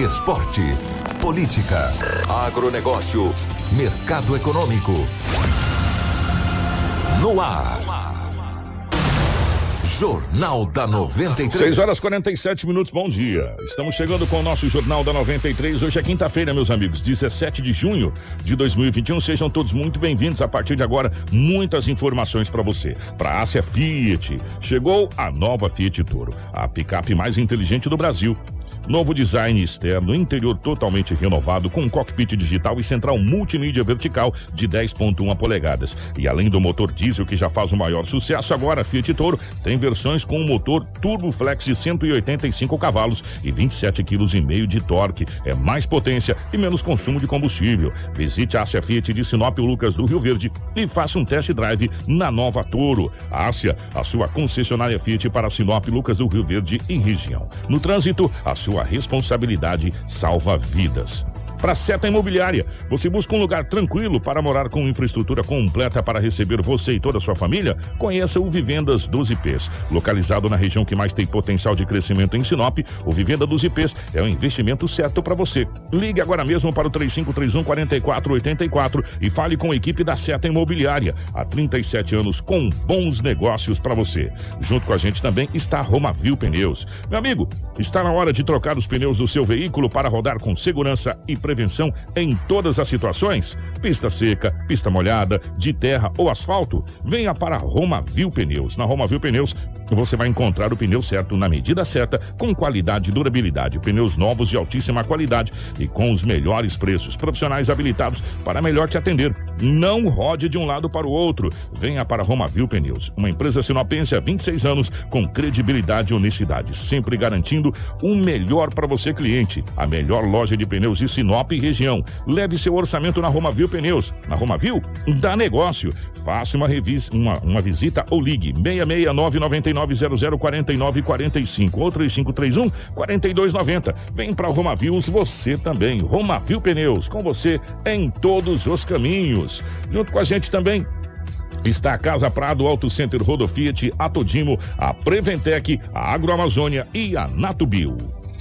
Esporte. Política. Agronegócio. Mercado econômico. No ar. Jornal da 93. 6 horas 47 minutos, bom dia. Estamos chegando com o nosso Jornal da 93. Hoje é quinta-feira, meus amigos, 17 de junho de 2021. Sejam todos muito bem-vindos. A partir de agora, muitas informações para você. Para a Ásia Fiat, chegou a nova Fiat Toro, a picape mais inteligente do Brasil. Novo design externo, interior totalmente renovado, com cockpit digital e central multimídia vertical de 10,1 polegadas. E além do motor diesel que já faz o maior sucesso, agora a Fiat Toro tem versões com o motor Turbo Flex de 185 cavalos e 27 kg de torque. É mais potência e menos consumo de combustível. Visite a Ásia Fiat de Sinop Lucas do Rio Verde e faça um test drive na nova Toro. Ásia, a sua concessionária Fiat para Sinop Lucas do Rio Verde e região. No trânsito, a sua responsabilidade salva vidas. Para Seta Imobiliária, você busca um lugar tranquilo para morar com infraestrutura completa para receber você e toda a sua família? Conheça o Vivendas dos IPs. Localizado na região que mais tem potencial de crescimento em Sinop, o Vivenda dos IPs é o investimento certo para você. Ligue agora mesmo para o 3531 4484 e fale com a equipe da Seta Imobiliária. Há 37 anos com bons negócios para você. Junto com a gente também está a Romavil Pneus. Meu amigo, está na hora de trocar os pneus do seu veículo para rodar com segurança e prevenção em todas as situações? Pista seca, pista molhada, de terra ou asfalto? Venha para a Romavil Pneus. Na Romavil Pneus, você vai encontrar o pneu certo na medida certa, com qualidade e durabilidade. Pneus novos de altíssima qualidade e com os melhores preços. Profissionais habilitados para melhor te atender. Não rode de um lado para o outro. Venha para a Romavil Pneus, uma empresa sinopense há 26 anos com credibilidade e honestidade, sempre garantindo o melhor para você cliente. A melhor loja de pneus de Sinop e região. Leve seu orçamento na Romavil Pneus. Na Romavil, dá negócio. Faça uma, revis, uma, uma visita ou ligue 669-9900-4945 ou 3531 4290. Vem para Romavius você também. Romavil Pneus, com você em todos os caminhos. Junto com a gente também Está a Casa Prado, Auto Center Rodofiat, a Todimo, a Preventec, a Agroamazônia e a Natubio.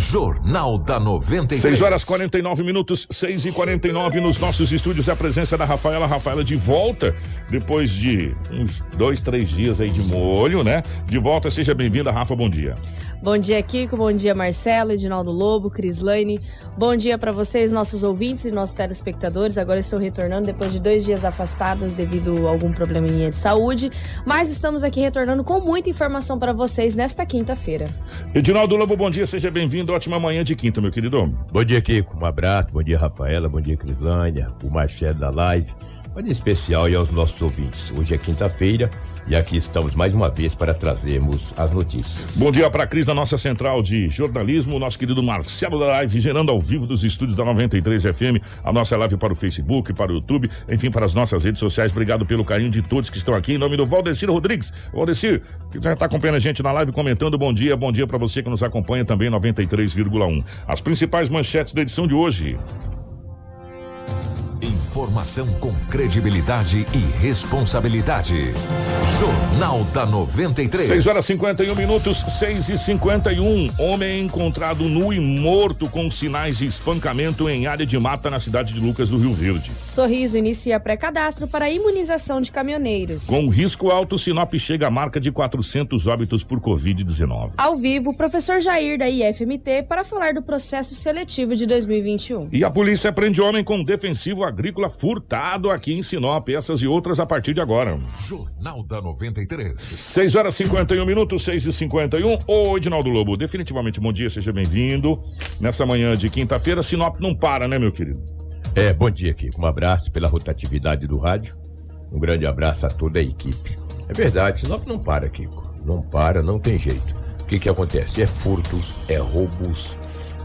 Jornal da 93. 6 horas 49 minutos, 6 e 49 nos nossos estúdios. A presença da Rafaela. Rafaela de volta, depois de uns dois, três dias aí de molho, né? De volta, seja bem-vinda, Rafa. Bom dia. Bom dia, Kiko. Bom dia, Marcelo, Edinaldo Lobo, Crislaine. Bom dia para vocês, nossos ouvintes e nossos telespectadores. Agora estou retornando depois de dois dias afastadas devido a algum probleminha de saúde. Mas estamos aqui retornando com muita informação para vocês nesta quinta-feira. Edinaldo Lobo, bom dia, seja bem-vindo. Ótima manhã de quinta, meu querido. Bom dia, Kiko. Um abraço. Bom dia, Rafaela. Bom dia, Crislânia. O Marcelo da Live. Bom dia especial e aos nossos ouvintes. Hoje é quinta-feira e aqui estamos mais uma vez para trazermos as notícias. Bom dia para a Cris da nossa central de jornalismo, nosso querido Marcelo da Live, gerando ao vivo dos estúdios da 93 FM, a nossa live para o Facebook, para o YouTube, enfim, para as nossas redes sociais. Obrigado pelo carinho de todos que estão aqui. Em nome do Valdecir Rodrigues. Valdecir, que já está acompanhando a gente na live, comentando bom dia, bom dia para você que nos acompanha também 93,1. As principais manchetes da edição de hoje. Informação com credibilidade e responsabilidade. Jornal da 93. 6 horas 51 minutos, 6 e 51. Homem encontrado nu e morto com sinais de espancamento em área de mata na cidade de Lucas do Rio Verde. Sorriso inicia pré-cadastro para a imunização de caminhoneiros. Com risco alto, Sinop chega à marca de 400 óbitos por Covid-19. Ao vivo, o professor Jair da IFMT para falar do processo seletivo de 2021. E a polícia prende homem com defensivo agrícola furtado aqui em Sinop. Essas e outras a partir de agora. Jornal da 93. 6 horas 51 minutos, 6 e 51. Ô, Edinaldo Lobo, definitivamente bom dia, seja bem-vindo. Nessa manhã de quinta-feira, Sinop não para, né, meu querido? É, bom dia, Kiko. Um abraço pela rotatividade do rádio. Um grande abraço a toda a equipe. É verdade, Sinop não para, Kiko. Não para, não tem jeito. que que acontece? É furtos, é roubos,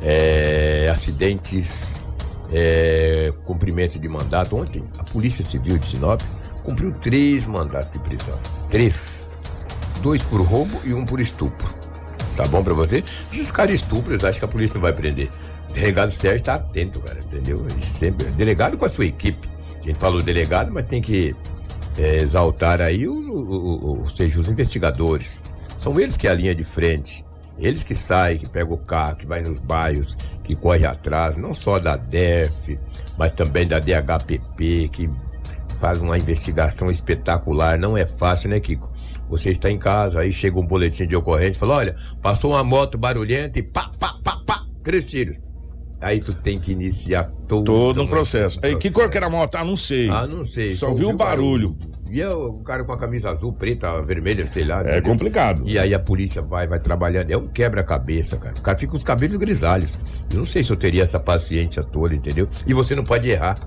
é acidentes, é cumprimento de mandato. Ontem, a Polícia Civil de Sinop cumpriu três mandatos de prisão. Três. Dois por roubo e um por estupro. Tá bom pra você? Esses caras estupros, acham que a polícia não vai prender. O delegado Sérgio tá atento, cara, entendeu? Ele sempre, delegado com a sua equipe. A gente falou delegado, mas tem que é, exaltar aí os, os, os, seja, os investigadores. São eles que é a linha de frente. Eles que saem, que pegam o carro, que vai nos bairros, que corre atrás, não só da DEF, mas também da DHPP, que faz uma investigação espetacular. Não é fácil, né, Kiko? Você está em casa, aí chega um boletim de ocorrência, fala: olha, passou uma moto barulhenta e pá, pá, pá, pá, três tiros. Aí tu tem que iniciar todo, todo um processo. Aí, que cor que era a moto? Ah, não sei. Ah, não sei. Só, Só viu o barulho. barulho. E eu, o cara com a camisa azul, preta, vermelha, sei lá. É entendeu? complicado. E aí a polícia vai, vai trabalhando. É um quebra-cabeça, cara. O cara fica com os cabelos grisalhos. Eu não sei se eu teria essa paciência toda, entendeu? E você não pode errar.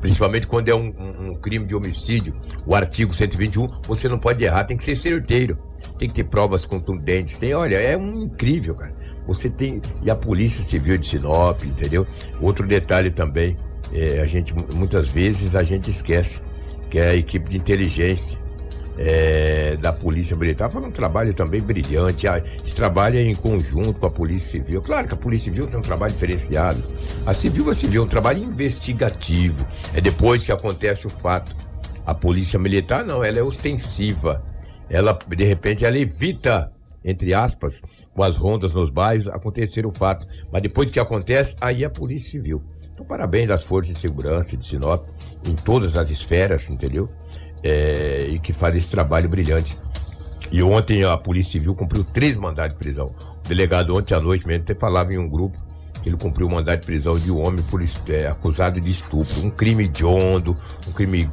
Principalmente quando é um, um, um crime de homicídio, o artigo 121, você não pode errar, tem que ser certeiro. Tem que ter provas contundentes. Tem, olha, é um incrível, cara. Você tem. E a Polícia Civil de Sinop, entendeu? Outro detalhe também, é, a gente, muitas vezes, a gente esquece que é a equipe de inteligência é, da Polícia Militar faz um trabalho também brilhante. Eles trabalham em conjunto com a Polícia Civil. Claro que a Polícia Civil tem um trabalho diferenciado. A Civil, a Civil é um trabalho investigativo. É depois que acontece o fato. A Polícia Militar não, ela é ostensiva. Ela, de repente, ela evita, entre aspas, com as rondas nos bairros, acontecer o fato. Mas depois que acontece, aí é a Polícia Civil. Então, parabéns às forças de segurança de Sinop, em todas as esferas, entendeu? É, e que faz esse trabalho brilhante. E ontem a Polícia Civil cumpriu três mandados de prisão. O delegado ontem à noite mesmo até falava em um grupo que ele cumpriu o mandado de prisão de um homem por, é, acusado de estupro. Um crime hediondo, um crime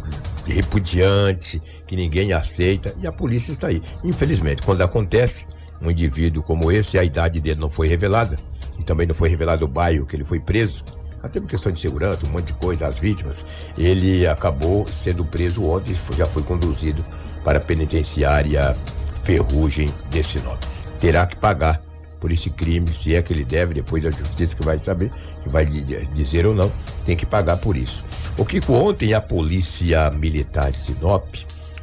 repudiante, que ninguém aceita. E a polícia está aí. Infelizmente, quando acontece um indivíduo como esse, a idade dele não foi revelada, e também não foi revelado o bairro que ele foi preso, até por questão de segurança, um monte de coisa, as vítimas, ele acabou sendo preso ontem e já foi conduzido para a penitenciária Ferrugem de Sinop. Terá que pagar por esse crime, se é que ele deve, depois a justiça que vai saber, que vai dizer ou não, tem que pagar por isso. O que ontem a polícia militar de Sinop,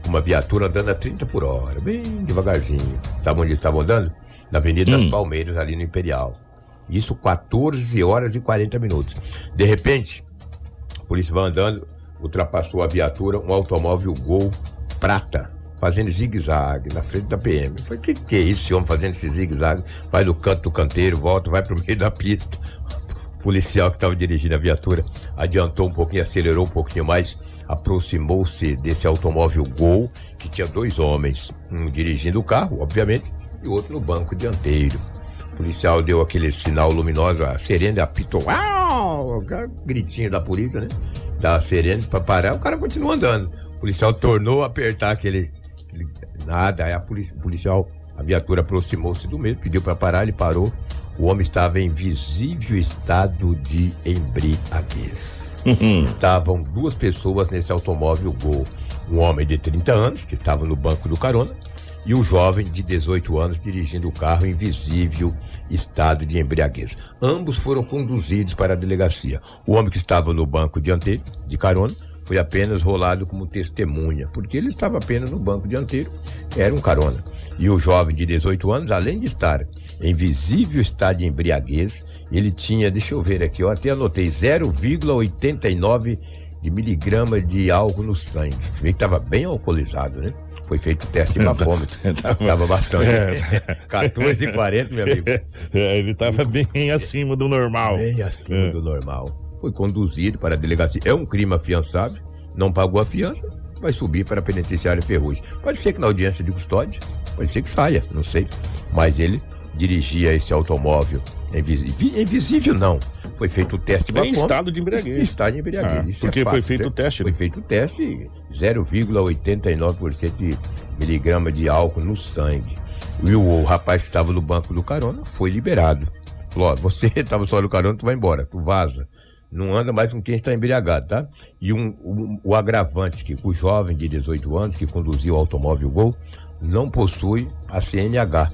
uma viatura andando a 30 por hora, bem devagarzinho. Sabe onde eles estavam andando? Na Avenida hum. das Palmeiras, ali no Imperial. Isso 14 horas e 40 minutos. De repente, a polícia vai andando, ultrapassou a viatura, um automóvel Gol prata, fazendo zigue-zague na frente da PM. Eu falei, que que é isso, esse homem fazendo esse zigue-zague? Vai do canto do canteiro, volta, vai pro meio da pista. O policial que estava dirigindo a viatura adiantou um pouquinho, acelerou um pouquinho mais, aproximou-se desse automóvel Gol, que tinha dois homens, um dirigindo o carro, obviamente, e o outro no banco dianteiro. O policial deu aquele sinal luminoso, a sirene apitou. Uau! Gritinho da polícia, né? Da sirene pra parar, o cara continua andando. O policial tornou a apertar aquele. aquele nada, aí a polícia, o policial, a viatura aproximou-se do mesmo, pediu para parar, ele parou. O homem estava em visível estado de embriaguez. Uhum. Estavam duas pessoas nesse automóvel Gol. Um homem de 30 anos, que estava no banco do carona, e o jovem de 18 anos dirigindo o carro em visível estado de embriaguez. Ambos foram conduzidos para a delegacia. O homem que estava no banco dianteiro, de carona, foi apenas rolado como testemunha, porque ele estava apenas no banco dianteiro, era um carona. E o jovem de 18 anos, além de estar em visível estado de embriaguez, ele tinha, deixa eu ver aqui, eu até anotei 0,89 de miligrama de álcool no sangue. Você vê que estava bem alcoolizado, né? Foi feito o teste de bafômetro. Estava bastante. É. 14 e 40, meu amigo. É, ele estava bem acima do normal. Bem acima é. do normal. Foi conduzido para a delegacia. É um crime afiançável, não pagou a fiança, vai subir para a penitenciária Ferrugem. Pode ser que na audiência de custódia, pode ser que saia, não sei. Mas ele dirigia esse automóvel invisível, invisível não foi feito o teste em estado de embriaguez. Em estado de embriaguez. Ah, porque é foi feito o teste. Foi feito o teste, 0,89% de miligrama de álcool no sangue. E o, o rapaz que estava no banco do carona foi liberado. Falou, ó, você estava só no carona, tu vai embora, tu vaza. Não anda mais com quem está embriagado, tá? E um, um, o agravante que o jovem de 18 anos que conduziu o automóvel Gol não possui a CNH.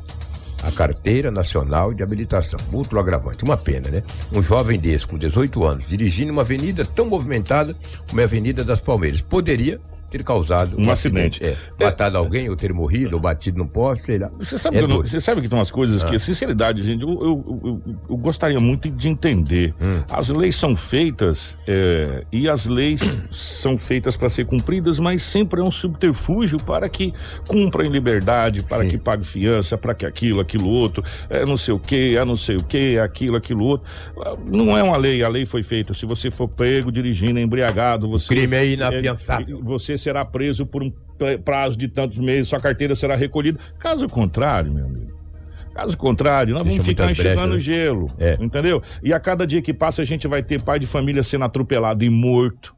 A carteira nacional de habilitação. Outro agravante, uma pena, né? Um jovem desse, com 18 anos, dirigindo uma avenida tão movimentada como é a Avenida das Palmeiras, poderia ter causado Um acidente. É, matado alguém, ou ter morrido, ou batido no poste, sei lá. Você sabe, É que não- doido. você sabe que tem umas coisas Ah. que, sinceridade, gente, eu, eu- eu- eu gostaria muito de entender. Hum. As leis são feitas é, e as leis são feitas para ser cumpridas, mas sempre é um subterfúgio para que cumpra em liberdade, para Sim. que pague fiança, para que aquilo, aquilo outro, é não sei o que, é não sei o que, é aquilo, aquilo outro. Não é uma lei, a lei foi feita. Se você for pego dirigindo embriagado, você. crime é inafiançável. Você será preso por um pra- prazo de tantos meses, sua carteira será recolhida. Caso contrário, meu amigo. Caso contrário, nós Deixa vamos ficar enxugando brechas, né? gelo. É. Entendeu? E a cada dia que passa, a gente vai ter pai de família sendo atropelado e morto,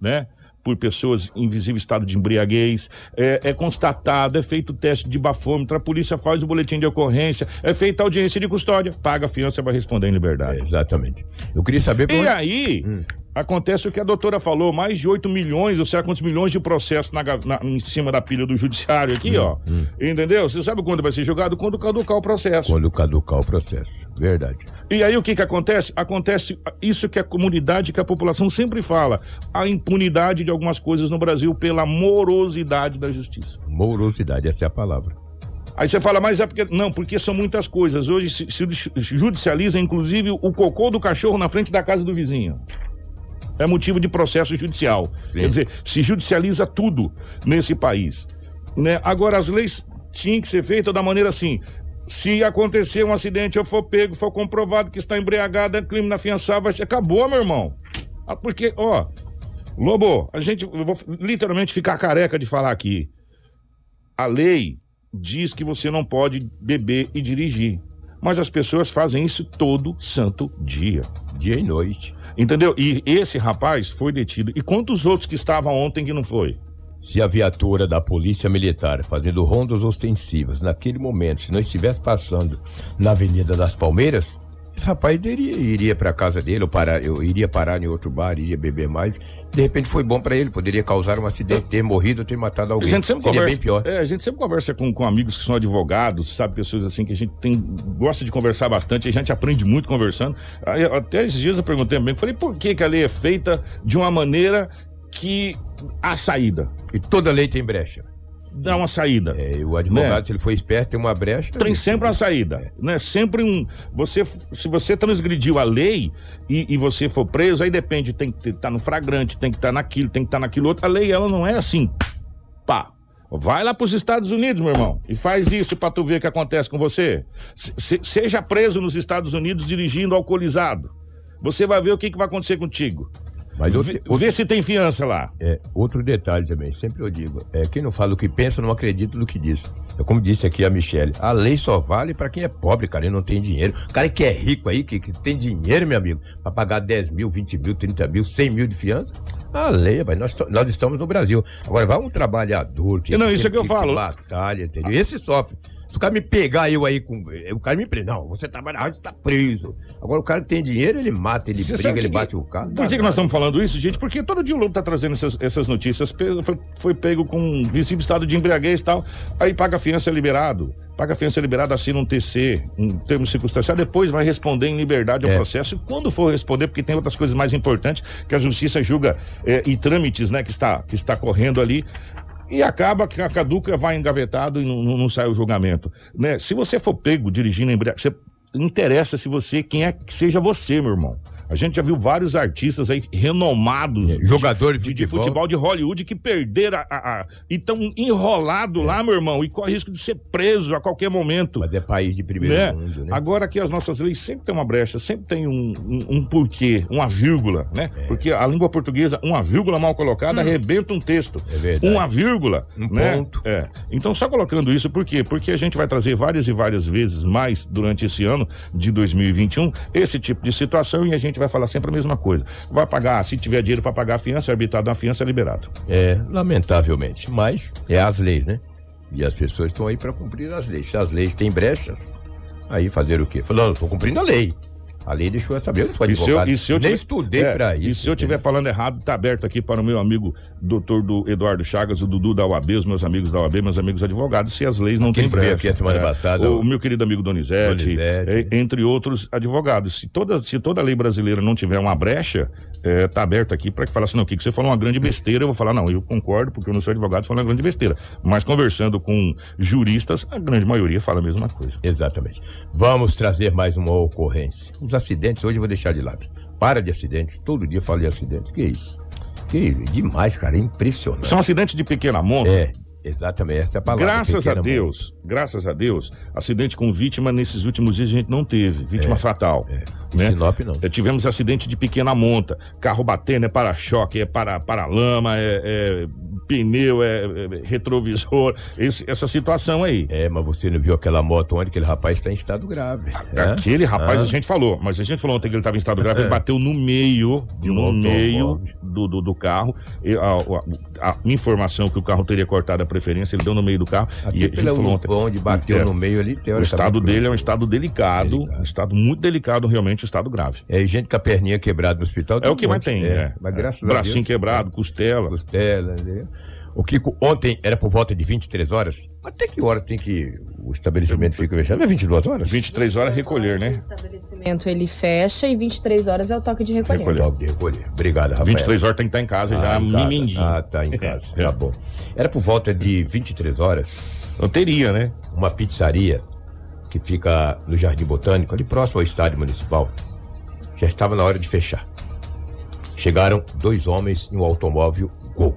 né? Por pessoas em visível estado de embriaguez. É, é constatado, é feito o teste de bafômetro, a polícia faz o boletim de ocorrência, é feita a audiência de custódia, paga a fiança, vai responder em liberdade. É, exatamente. Eu queria saber por E onde- aí, Hum. Acontece o que a doutora falou: mais de 8 milhões, ou seja, quantos milhões de processo na, na- em cima da pilha do judiciário aqui, Hum, ó. Entendeu? Você sabe quando vai ser julgado? Quando caducar o processo. quando caducar o processo. Verdade. E aí o que que acontece? Acontece isso que a comunidade, que a população sempre fala: a impunidade de algumas coisas no Brasil pela morosidade da justiça. Morosidade, essa é a palavra. Aí você fala, mas é porque. Não, porque são muitas coisas. Hoje se, se judicializa, inclusive, o cocô do cachorro na frente da casa do vizinho. É motivo de processo judicial. Sim. Quer dizer, se judicializa tudo nesse país. Né? Agora, as leis tinham que ser feitas da maneira assim. Se acontecer um acidente, eu for pego, for comprovado que está embriagado, é crime inafiançável, vai ser. Acabou, meu irmão. Ah, Porque, ó, Lobo, a gente. Eu vou literalmente ficar careca de falar aqui. A lei diz que você não pode beber e dirigir. Mas as pessoas fazem isso todo santo dia. Dia e noite. Entendeu? E esse rapaz foi detido. E quantos outros que estavam ontem que não foi? Se a viatura da Polícia Militar fazendo rondas ostensivas naquele momento, se não estivesse passando na Avenida das Palmeiras, esse rapaz iria, iria para casa dele, ou parar, eu iria parar em outro bar, iria beber mais. De repente foi bom para ele, poderia causar um acidente, ter morrido, ter matado A alguém. gente sempre Seria conversa. bem pior. É, a gente sempre conversa com, com amigos que são advogados, sabe, pessoas assim que a gente tem, gosta de conversar bastante, a gente aprende muito conversando. Aí, até esses dias eu perguntei também, falei, por que, que a lei é feita de uma maneira que há saída? E toda lei tem brecha. Dá uma saída. É, o advogado, Né? se ele for esperto, tem uma brecha. tem sempre uma saída, né? Sempre um. Você, se você transgrediu a lei e, e você for preso, aí depende, tem que estar no flagrante, tem que estar naquilo, tem que estar naquilo outro. A lei, ela não é assim, pá. Vai lá pros Estados Unidos, meu irmão, e faz isso pra tu ver o que acontece com você. Se- seja preso nos Estados Unidos dirigindo alcoolizado. Você vai ver o que, que vai acontecer contigo. Mas outro, Vê, vê se tem fiança lá. É, outro detalhe também, sempre eu digo, é, quem não fala o que pensa não acredita no que diz. É como disse aqui a Michelle, a lei só vale pra quem é pobre, cara, e não tem dinheiro. O cara que é rico aí, que, que tem dinheiro, meu amigo, pra pagar 10 mil, 20 mil, 30 mil, 100 mil de fiança, a lei, rapaz, nós, nós estamos no Brasil. Agora vai um trabalhador que, Não, isso é que eu falo. batalha, entendeu? Esse sofre. Se o cara me pegar eu aí com. O cara me prende. Não, você trabalha, ah, você tá preso. Agora o cara que tem dinheiro, ele mata, ele briga, ele que- bate o carro. Por que, que nós estamos falando isso, gente? Porque todo dia o Lobo tá trazendo essas, essas notícias. Foi, foi pego com um visível estado de embriaguez e tal. Aí paga fiança liberado. Paga fiança liberado, assina um TC, um termo circunstancial, depois vai responder em liberdade ao É. processo. E quando for responder, porque tem outras coisas mais importantes que a justiça julga eh, e trâmites, né, que está, que está correndo ali. E acaba que a caduca vai engavetado e não, não- sai o julgamento. Né? Se você for pego dirigindo embriagado, você interessa se você, quem é que seja você, meu irmão. A gente já viu vários artistas aí renomados. É, jogador de de, de futebol. futebol de Hollywood que perderam a, a- a- e estão enrolados lá, meu irmão, e corre risco de ser preso a qualquer momento. Mas é país de primeiro Né? mundo, né? Agora que as nossas leis sempre tem uma brecha, sempre tem um, um, um porquê, uma vírgula, né? É. Porque a língua portuguesa, uma vírgula mal colocada, arrebenta um texto. É verdade. Uma vírgula, Um né? ponto. É. Então, só colocando isso, por quê? Porque a gente vai trazer várias e várias vezes mais durante esse ano de 2021 esse tipo de situação e a gente vai falar sempre a mesma coisa. Vai pagar, se tiver dinheiro para pagar a fiança, arbitrado na fiança é liberado. É, lamentavelmente. Mas é as leis, né? E as pessoas estão aí para cumprir as leis. Se as leis têm brechas, aí fazer o quê? Falando, estou cumprindo a lei. A lei deixou eu saber. Eu não sou E se eu, advogado. e se eu Nem tiver- estudei é, pra isso. E se eu estiver falando errado, tá aberto aqui para o meu amigo doutor do Eduardo Chagas, o Dudu da UAB, os meus amigos da UAB, meus amigos advogados, se as leis não têm que veio brecha. aqui a semana passada, O o- meu querido amigo Donizete, Donizete. e- entre outros advogados. Se toda, se toda lei brasileira não tiver uma brecha, é, tá aberto aqui para que fale assim, não, o que, que você falou uma grande besteira, eu vou falar, não, eu concordo, porque eu não sou advogado, falando uma grande besteira. Mas conversando com juristas, a grande maioria fala a mesma coisa. Exatamente. Vamos trazer mais uma ocorrência. Os acidentes, hoje eu vou deixar de lado. Para de acidentes, todo dia eu falo de acidentes. Que isso? Que isso? Demais, cara, é impressionante. São acidentes de pequena monta. É, exatamente, essa é a palavra. Graças a mão. Deus, graças a Deus, acidente com vítima nesses últimos dias a gente não teve, vítima fatal. Em Né? Sinop, não. É, tivemos acidente de pequena monta, carro batendo, é para-choque, é para, para lama, é, é pneu, é, é retrovisor, esse- essa situação aí. É, mas você não viu aquela moto onde aquele rapaz está em estado grave. né? Aquele rapaz, Ah. a gente falou, mas a gente falou ontem que ele estava em estado grave, ele bateu no meio, De um no meio do, do, do carro. A, a- a informação que o carro teria cortado a preferência, ele deu no meio do carro. Aqui e a gente falou ontem. onde bateu É. no meio ali, O estado dele é um estado delicado, Delicado. um estado muito delicado, realmente, um estado grave. É gente com a perninha quebrada no hospital. É o um que mais tem, É, né? Mas É. graças a Bracinho Deus. quebrado, costela. Costela, né? O Kiko, ontem era por volta de 23 horas. Até que hora tem que o estabelecimento fica fechado? Não é 22 horas? 23 horas recolher, né? O estabelecimento ele fecha e 23 horas é o toque de recolher. Recolher. Toque de recolher. Obrigado, Rafael. 23 horas tem que estar em casa já, Ah, em casa. mimindinho. Ah, tá em casa. É. Tá bom. Era por volta de 23 horas. Eu teria, né? uma pizzaria que fica no Jardim Botânico, ali próximo ao estádio municipal. Já estava na hora de fechar. Chegaram dois homens em um automóvel Gol.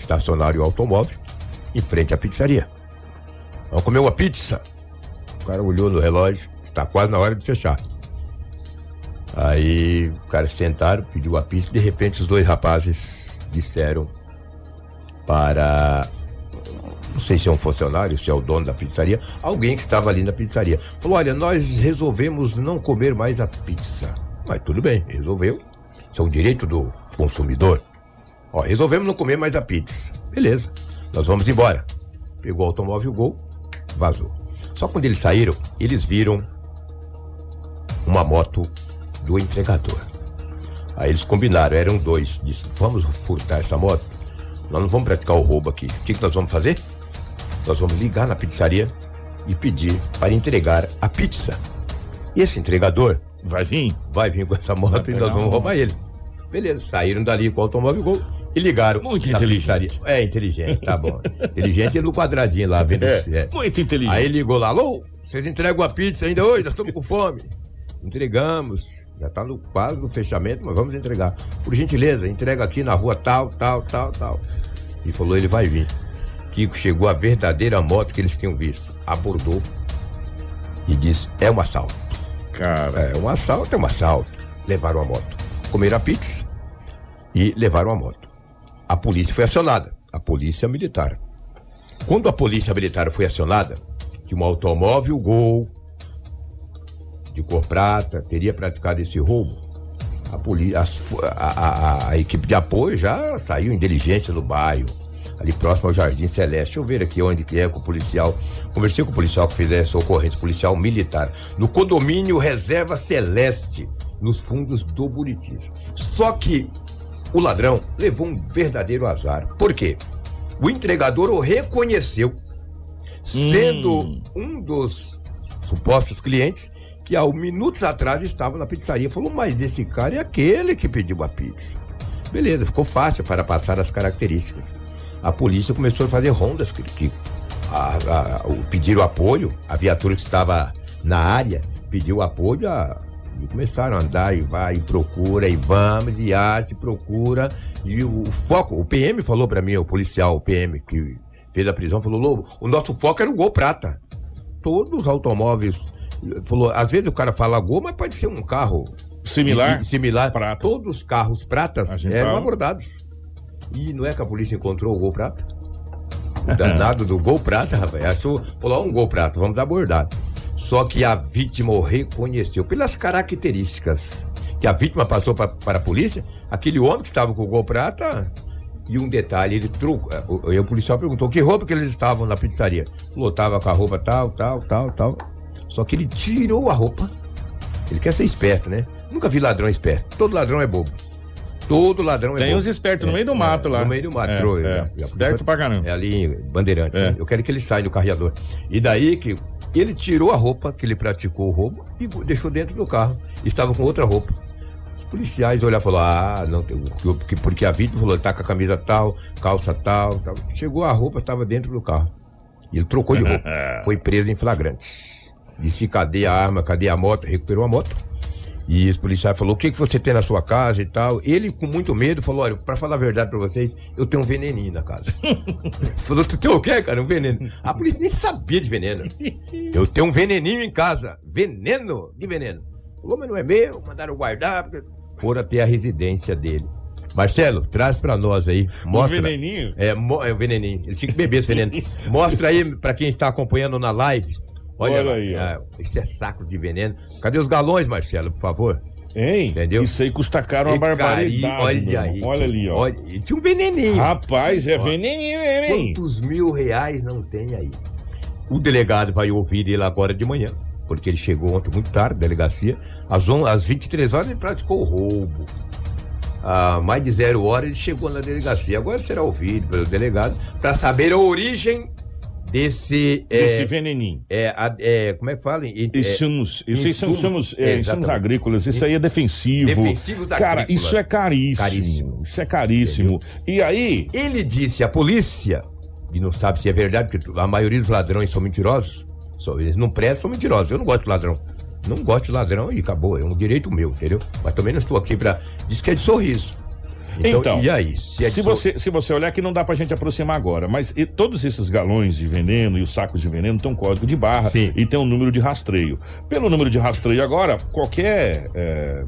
Estacionaram o automóvel em frente à pizzaria. Vamos comer uma pizza. O cara olhou no relógio, está quase na hora de fechar. Aí o cara sentaram, pediu a pizza, de repente os dois rapazes disseram para não sei se é um funcionário, se é o dono da pizzaria, alguém que estava ali na pizzaria. Falou: olha, nós resolvemos não comer mais a pizza. Mas tudo bem, resolveu. Isso é um direito do consumidor. Ó, resolvemos não comer mais a pizza. Beleza, nós vamos embora. Pegou o automóvel Gol, vazou. Só quando eles saíram, eles viram uma moto do entregador. Aí eles combinaram, eram dois. Disse, vamos furtar essa moto? Nós não vamos praticar o roubo aqui. O que, que nós vamos fazer? Nós vamos ligar na pizzaria e pedir para entregar a pizza. E esse entregador Vai vir? vai vir com essa moto e nós vamos roubar ele. Beleza, saíram dali com o automóvel Gol e ligaram. Muito inteligente. pizzaria. É, inteligente, tá bom. inteligente no quadradinho lá, vendo É, é. muito inteligente. Aí ligou lá, alô, vocês entregam a pizza ainda hoje? Nós estamos com fome. Entregamos. Já está no, quase no fechamento, mas vamos entregar. Por gentileza, entrega aqui na rua tal, tal, tal, tal. E falou, ele vai vir. Kiko chegou a verdadeira moto que eles tinham visto. Abordou e disse, é um assalto. Cara, É um assalto, é um assalto. Levaram a moto. Comeram a pizza e levaram a moto. A polícia foi acionada. A polícia militar. Quando a polícia militar foi acionada, que um automóvel Gol de cor prata teria praticado esse roubo, a, fu- a, a- a equipe de apoio já saiu em diligência no bairro, ali próximo ao Jardim Celeste. Deixa eu ver aqui onde que é com o policial. Conversei com o policial que fez essa ocorrência, policial militar, no condomínio Reserva Celeste, nos fundos do Buritis. Só que o ladrão levou um verdadeiro azar. Por quê? O entregador o reconheceu, sendo um dos supostos clientes que há minutos atrás estava na pizzaria. Falou, mas esse cara é aquele que pediu a pizza. Beleza, ficou fácil para passar as características. A polícia começou a fazer rondas, que, que a, a- o- pediram apoio, a viatura que estava na área pediu apoio a, e começaram a andar e vai, e procura, e vamos, e acha, e procura. E o, o foco, o PM falou para mim, o policial, o PM que fez a prisão, falou, Lobo, o nosso foco era o Gol Prata. Todos os automóveis. Falou, às vezes o cara fala Gol, mas pode ser um carro Similar? e- similar. Prata. Todos os carros pratas eram fala. abordados. E não é que a polícia encontrou o Gol Prata? O danado do Gol Prata, rapaz. Achou, falou, ó, um Gol Prata, vamos abordar. Só que a vítima o reconheceu pelas características que a vítima passou pra, para a polícia. Aquele homem que estava com o Gol Prata. E um detalhe, ele trocou. O, o policial perguntou que roupa que eles estavam na pizzaria. Falou, tava com a roupa tal, tal, tal, tal. Só que ele tirou a roupa Ele quer ser esperto, né? Nunca vi ladrão esperto. Todo ladrão é bobo. Todo ladrão é Tem uns espertos no meio do mato lá. No meio do mato. É, Trou- é. a- Esperto pra caramba. É ali Bandeirantes. É. né? Eu quero que ele saia do carreador. E daí que ele tirou a roupa que ele praticou o roubo e deixou dentro do carro. Estava com outra roupa. Os policiais olharam e falaram: Ah, não, tem- porque, porque a vítima falou: tá com a camisa tal, calça tal, tal. Chegou a roupa, estava dentro do carro. E ele trocou de roupa. Foi preso em flagrante. Disse: cadê a arma, cadê a moto? Recuperou a moto. E os policiais falou: o que, que você tem na sua casa e tal. Ele, com muito medo, falou: olha, pra falar a verdade pra vocês, eu tenho um veneninho na casa. falou: tu tem o quê, cara? Um veneno. A polícia nem sabia de veneno. Eu tenho um veneninho em casa. Veneno? Que veneno? Falou, mas não é meu, mandaram guardar. porque- Foram até a residência dele. Marcelo, traz pra nós aí. Mostra. veneninho? É, é o veneninho. Ele tinha que beber esse veneno. Mostra aí pra quem está acompanhando na live. Olha, Olha aí, ó. ah, isso é saco de veneno. Cadê os galões, Marcelo, por favor? Hein? Entendeu? Isso aí custa caro uma E barbaridade. cari- olha aí. Olha ali, ó. Olha, tinha um veneninho. Rapaz, é veneninho, mesmo, hein? Quantos mil reais não tem aí? O delegado vai ouvir ele agora de manhã, porque ele chegou ontem muito tarde, delegacia. Às, on, às 23 horas ele praticou roubo. A mais de zero hora ele chegou na delegacia. Agora será ouvido pelo delegado para saber a origem desse. é, Esse veneninho. é, é, como é que fala? É, Insumos, isso aí são insumos, é, é, insumos exatamente. agrícolas, isso aí é defensivo. Defensivos Cara, agrícolas. isso é caríssimo. Caríssimo. Isso é caríssimo. E aí, Ele disse à polícia, e não sabe se é verdade, porque a maioria dos ladrões são mentirosos. Só, eles não prestam, são mentirosos. Eu não gosto de ladrão. Não gosto de ladrão e acabou. É um direito meu, entendeu? Mas também não estou aqui pra. Diz que é de sorriso. Então, e aí? Se, é se, você, se você olhar que não dá pra gente aproximar agora, mas e todos esses galões de veneno e os sacos de veneno tem um código de barra Sim. e tem um número de rastreio. Pelo número de rastreio agora, qualquer é,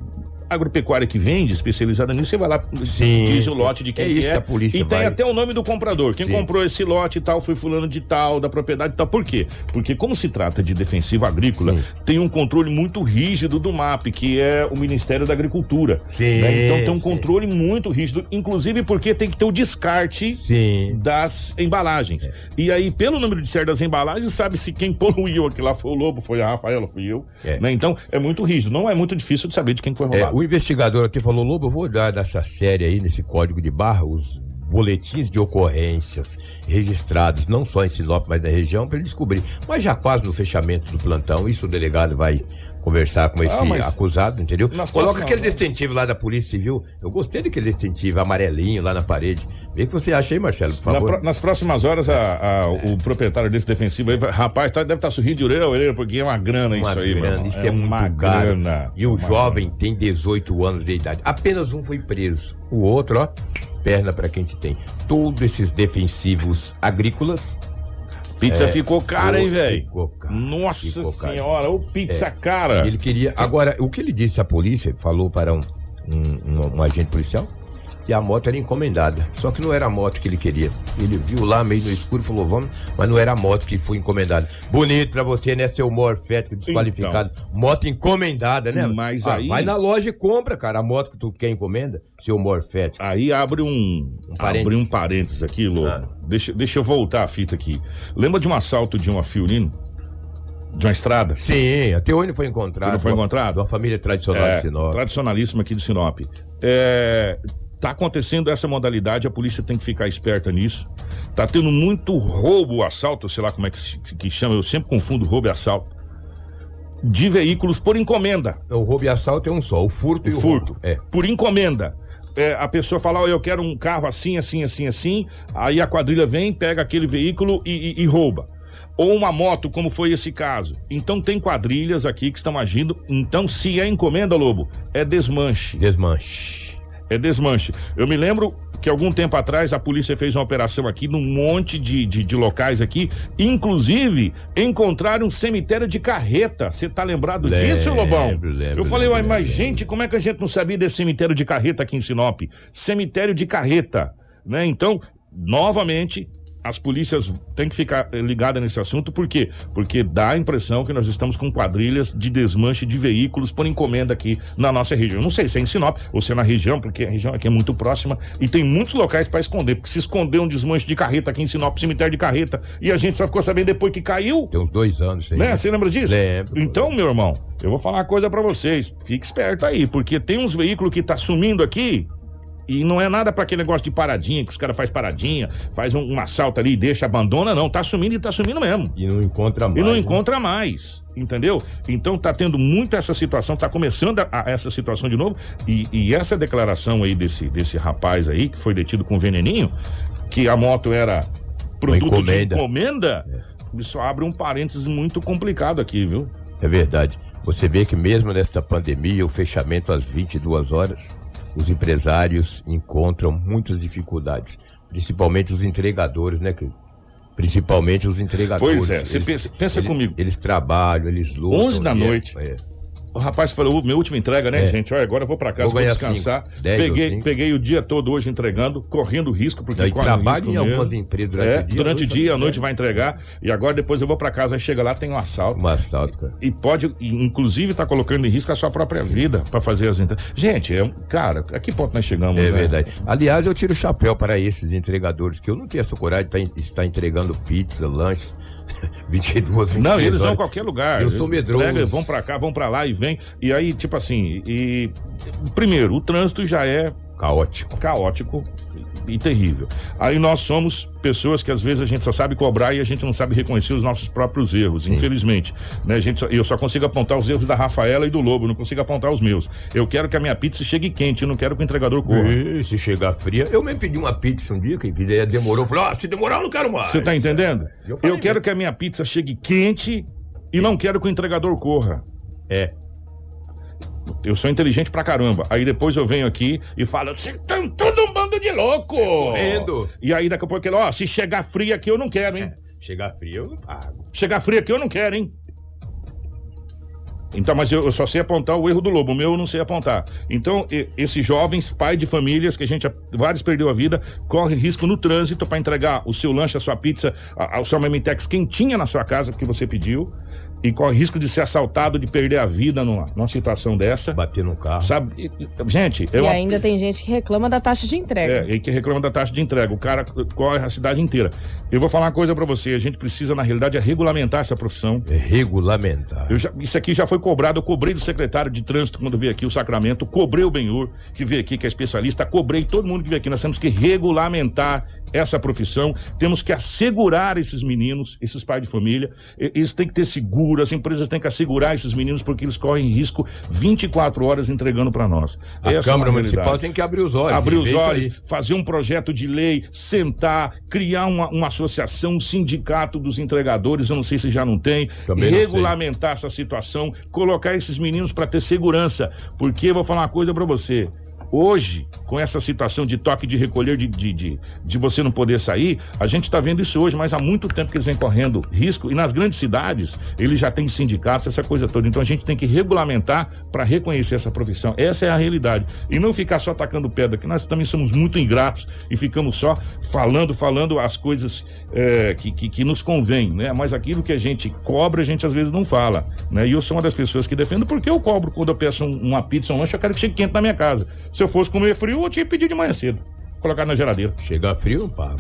agropecuária que vende, especializada nisso, você vai lá, Sim, diz o sim. lote de quem É isso que a polícia E tem vai- até o nome do comprador. Quem Sim. comprou esse lote e tal foi fulano de tal, da propriedade e tal. Por quê? Porque como se trata de defensivo agrícola, Sim. tem um controle muito rígido do MAP, que é o Ministério da Agricultura. Sim, né? Então tem um controle muito rígido, inclusive porque tem que ter o descarte das embalagens. E aí, pelo número de das embalagens, sabe-se quem poluiu aquilo lá foi o Lobo, foi a Rafaela, fui eu. É. né? Então, é muito rígido. Não é muito difícil de saber de quem foi É, roubado. O investigador aqui falou, Lobo, eu vou dar nessa série aí, nesse código de barra, os boletins de ocorrências registrados, não só em Sinop, mas na região, para ele descobrir. Mas já quase no fechamento do plantão, isso o delegado vai conversar com esse Ah, acusado, entendeu? Coloca próximas aquele distintivo lá da Polícia Civil. Eu gostei daquele distintivo amarelinho lá na parede. Vê o que você acha aí, Marcelo, por Na favor. pro- nas próximas horas, a- a- o proprietário desse defensivo aí, rapaz, tá- deve estar sorrindo de orelha a orelha, porque é uma grana Uma isso aí, grana, mano. isso é, muito uma caro. grana. E o Uma jovem tem 18 anos de idade. Apenas um foi preso. O outro, ó, perna pra quem te tem. Todos esses defensivos agrícolas. Pizza ficou cara, hein, velho? É, Ficou caro, Nossa ficou. É. senhora, ô pizza cara. Ele queria. Agora, o que ele disse à polícia, falou para um, um- um- um agente policial, que a moto era encomendada. Só que não era a moto que ele queria. Ele viu lá meio no escuro e falou, vamos, mas não era a moto que foi encomendada. Bonito pra você, né, seu morfético desqualificado. Moto encomendada, né? Então. Mas Ah, aí- Vai na loja e compra, cara, a moto que tu quer encomenda, seu morfético. Aí abre um, parênteses. abre um parênteses aqui, Lobo. Ah. Deixa, deixa eu voltar a fita aqui. Lembra de um assalto de uma Fiorino? De uma estrada? Sim, até hoje foi encontrado. Não foi uma- encontrado? De uma família tradicional É, de Sinop. tradicionalíssimo aqui de Sinop. É, tá acontecendo essa modalidade, a polícia tem que ficar esperta nisso. Tá tendo muito roubo, assalto, sei lá como é que, se- que chama, eu sempre confundo roubo e assalto. De veículos por encomenda. O roubo e assalto é um só, o furto e o furto. roubo. É. Por encomenda. É, a pessoa fala, ó, eu quero um carro assim, assim, assim, assim. Aí a quadrilha vem, pega aquele veículo e, e- e rouba. Ou uma moto, como foi esse caso. Então tem quadrilhas aqui que estão agindo. Então, se é encomenda, Lobo, é desmanche. Desmanche. É desmanche. Eu me lembro que algum tempo atrás a polícia fez uma operação aqui num monte de, de, de locais aqui. Inclusive, encontraram um cemitério de carreta. Você tá lembrado disso, Lembro, Lobão? lembro, Eu falei, uai, mas gente, como é que a gente não sabia desse cemitério de carreta aqui em Sinop? Cemitério de carreta, né? Então, novamente, as polícias têm que ficar eh, ligadas nesse assunto, por quê? Porque dá a impressão que nós estamos com quadrilhas de desmanche de veículos por encomenda aqui na nossa região. Não sei se é em Sinop ou se é na região, porque a região aqui é muito próxima e tem muitos locais para esconder, porque se esconder um desmanche de carreta aqui em Sinop, cemitério de carreta, e a gente só ficou sabendo depois que caiu. Tem uns dois anos, aí. Né? Você lembra disso? Lembro. Então, meu irmão, eu vou falar uma coisa pra vocês. Fique esperto aí, porque tem uns veículos que tá sumindo aqui. E não é nada pra aquele negócio de paradinha, que os caras faz paradinha, faz um, um assalto ali e deixa, abandona, não. Tá sumindo e tá sumindo mesmo. E não encontra mais. E não né? encontra mais, entendeu? Então tá tendo muito essa situação, tá começando a, a- essa situação de novo. E, e essa declaração aí desse, desse rapaz aí, que foi detido com veneninho, que a moto era produto de encomenda. encomenda, isso abre um parênteses muito complicado aqui, viu? É verdade. Você vê que mesmo nesta pandemia, o fechamento às 22 horas, os empresários encontram muitas dificuldades, principalmente os entregadores, né, querido? Principalmente os entregadores. Pois é, você pensa- pensa eles- comigo. Eles trabalham, eles lutam. 11 da é- noite. é. O rapaz falou, minha última entrega, né, É. gente? Olha, agora eu vou pra casa, Vou vou, descansar. cinco, dez ou peguei, cinco. peguei o dia todo hoje entregando, correndo risco, porque corre trabalha risco em mesmo. algumas empresas durante é, o dia, Durante o à noite dia, à também. noite vai entregar. E agora depois eu vou pra casa, aí chega lá, tem um assalto. Um assalto, cara. E pode, inclusive, tá colocando em risco a sua própria vida pra fazer as entregas. Gente, é. Cara, a que ponto nós chegamos, É né? verdade. Aliás, eu tiro o chapéu para esses entregadores, que eu não tenho essa coragem de tá estar entregando pizza, lanches, 22, 23 Não, eles vão horas. em qualquer lugar. Eu sou medroso. entregam, vão pra cá, vão pra lá e vem. E aí, tipo assim, e. Primeiro, o trânsito já é Caótico. caótico e, terrível. Aí nós somos pessoas que às vezes a gente só sabe cobrar e a gente não sabe reconhecer os nossos próprios erros, infelizmente. Né? A gente só- eu só consigo apontar os erros da Rafaela e do Lobo, não consigo apontar os meus. Eu quero que a minha pizza chegue quente, eu não quero que o entregador corra. E se chegar fria, eu mesmo pedi uma pizza um dia, que demorou. Falei, ó, se demorar, eu não quero mais. Você tá entendendo? Eu Eu, quero mesmo. que a minha pizza chegue quente e não quero que o entregador corra. É. Eu sou inteligente pra caramba. Aí depois eu venho aqui e falo, vocês estão todo um bando de louco! Correndo. E aí daqui a pouco ele, ó, se chegar fria aqui eu não quero, hein? Chegar fria, eu não pago. Chegar fria aqui eu não quero, hein? Então, mas eu, eu só sei apontar o erro do lobo, o meu eu não sei apontar. Então, e- esses jovens, pai de famílias, que a gente, vários perdeu a vida, corre risco no trânsito para entregar o seu lanche, a sua pizza, a, a sua Memitex quentinha na sua casa que você pediu, e corre risco de ser assaltado, de perder a vida numa, numa situação dessa. Bater no carro. Sabe? Gente, é E ainda tem gente que reclama da taxa de entrega. é, e que reclama da taxa de entrega. O cara corre a cidade inteira. Eu vou falar uma coisa pra você. A gente precisa, na realidade, é regulamentar essa profissão. É regulamentar. Eu já- isso aqui já foi cobrado. Eu cobrei do secretário de trânsito quando veio aqui o Sacramento. Cobrei o Benhur, que veio aqui, que é especialista. Cobrei todo mundo que veio aqui. Nós temos que regulamentar essa profissão. Temos que assegurar esses meninos, esses pais de família. Eles têm que ter seguro. As empresas têm que assegurar esses meninos porque eles correm risco 24 horas entregando pra nós. A Essa é Câmara Municipal realidade tem que abrir os olhos. abrir os olhos, fazer um projeto de lei, sentar, criar uma, uma associação, um sindicato dos entregadores, eu não sei se já não tem, Também regulamentar essa situação, colocar esses meninos para ter segurança, porque eu vou falar uma coisa para você. Hoje, com essa situação de toque de recolher, de, de, de, de você não poder sair, a gente está vendo isso hoje, mas há muito tempo que eles vêm correndo risco. E nas grandes cidades, eles já têm sindicatos, essa coisa toda. Então a gente tem que regulamentar para reconhecer essa profissão. Essa é a realidade. E não ficar só tacando pedra, que nós também somos muito ingratos e ficamos só falando, falando as coisas é, que, que, que nos convém, né? Mas aquilo que a gente cobra, a gente às vezes não fala. Né? E eu sou uma das pessoas que defendo porque eu cobro quando eu peço um- uma pizza, um lanche, eu quero que chegue quente na minha casa. Se eu fosse comer frio, eu tinha pedir de manhã cedo. Colocar na geladeira. Chegar frio, pago.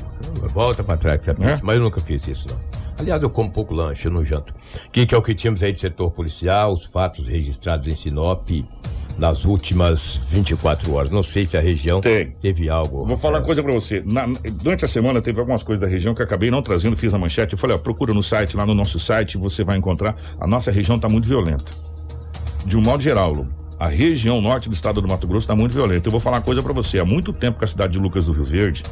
Volta pra trás. É? Mas eu nunca fiz isso, não. Aliás, eu como pouco lanche, eu não janto. O que, que é o que tínhamos aí de setor policial, os fatos registrados em Sinop nas últimas 24 horas. Não sei se a região Tem. teve algo. Vou falar uma É, coisa pra você. Na- durante a semana teve algumas coisas da região que eu acabei não trazendo, fiz a manchete. Eu falei, ó, procura no site, lá no nosso site, você vai encontrar. A nossa região tá muito violenta. De um modo geral, Lu, a região norte do estado do Mato Grosso tá muito violenta. Eu vou falar uma coisa pra você. Há muito tempo que a cidade de Lucas do Rio Verde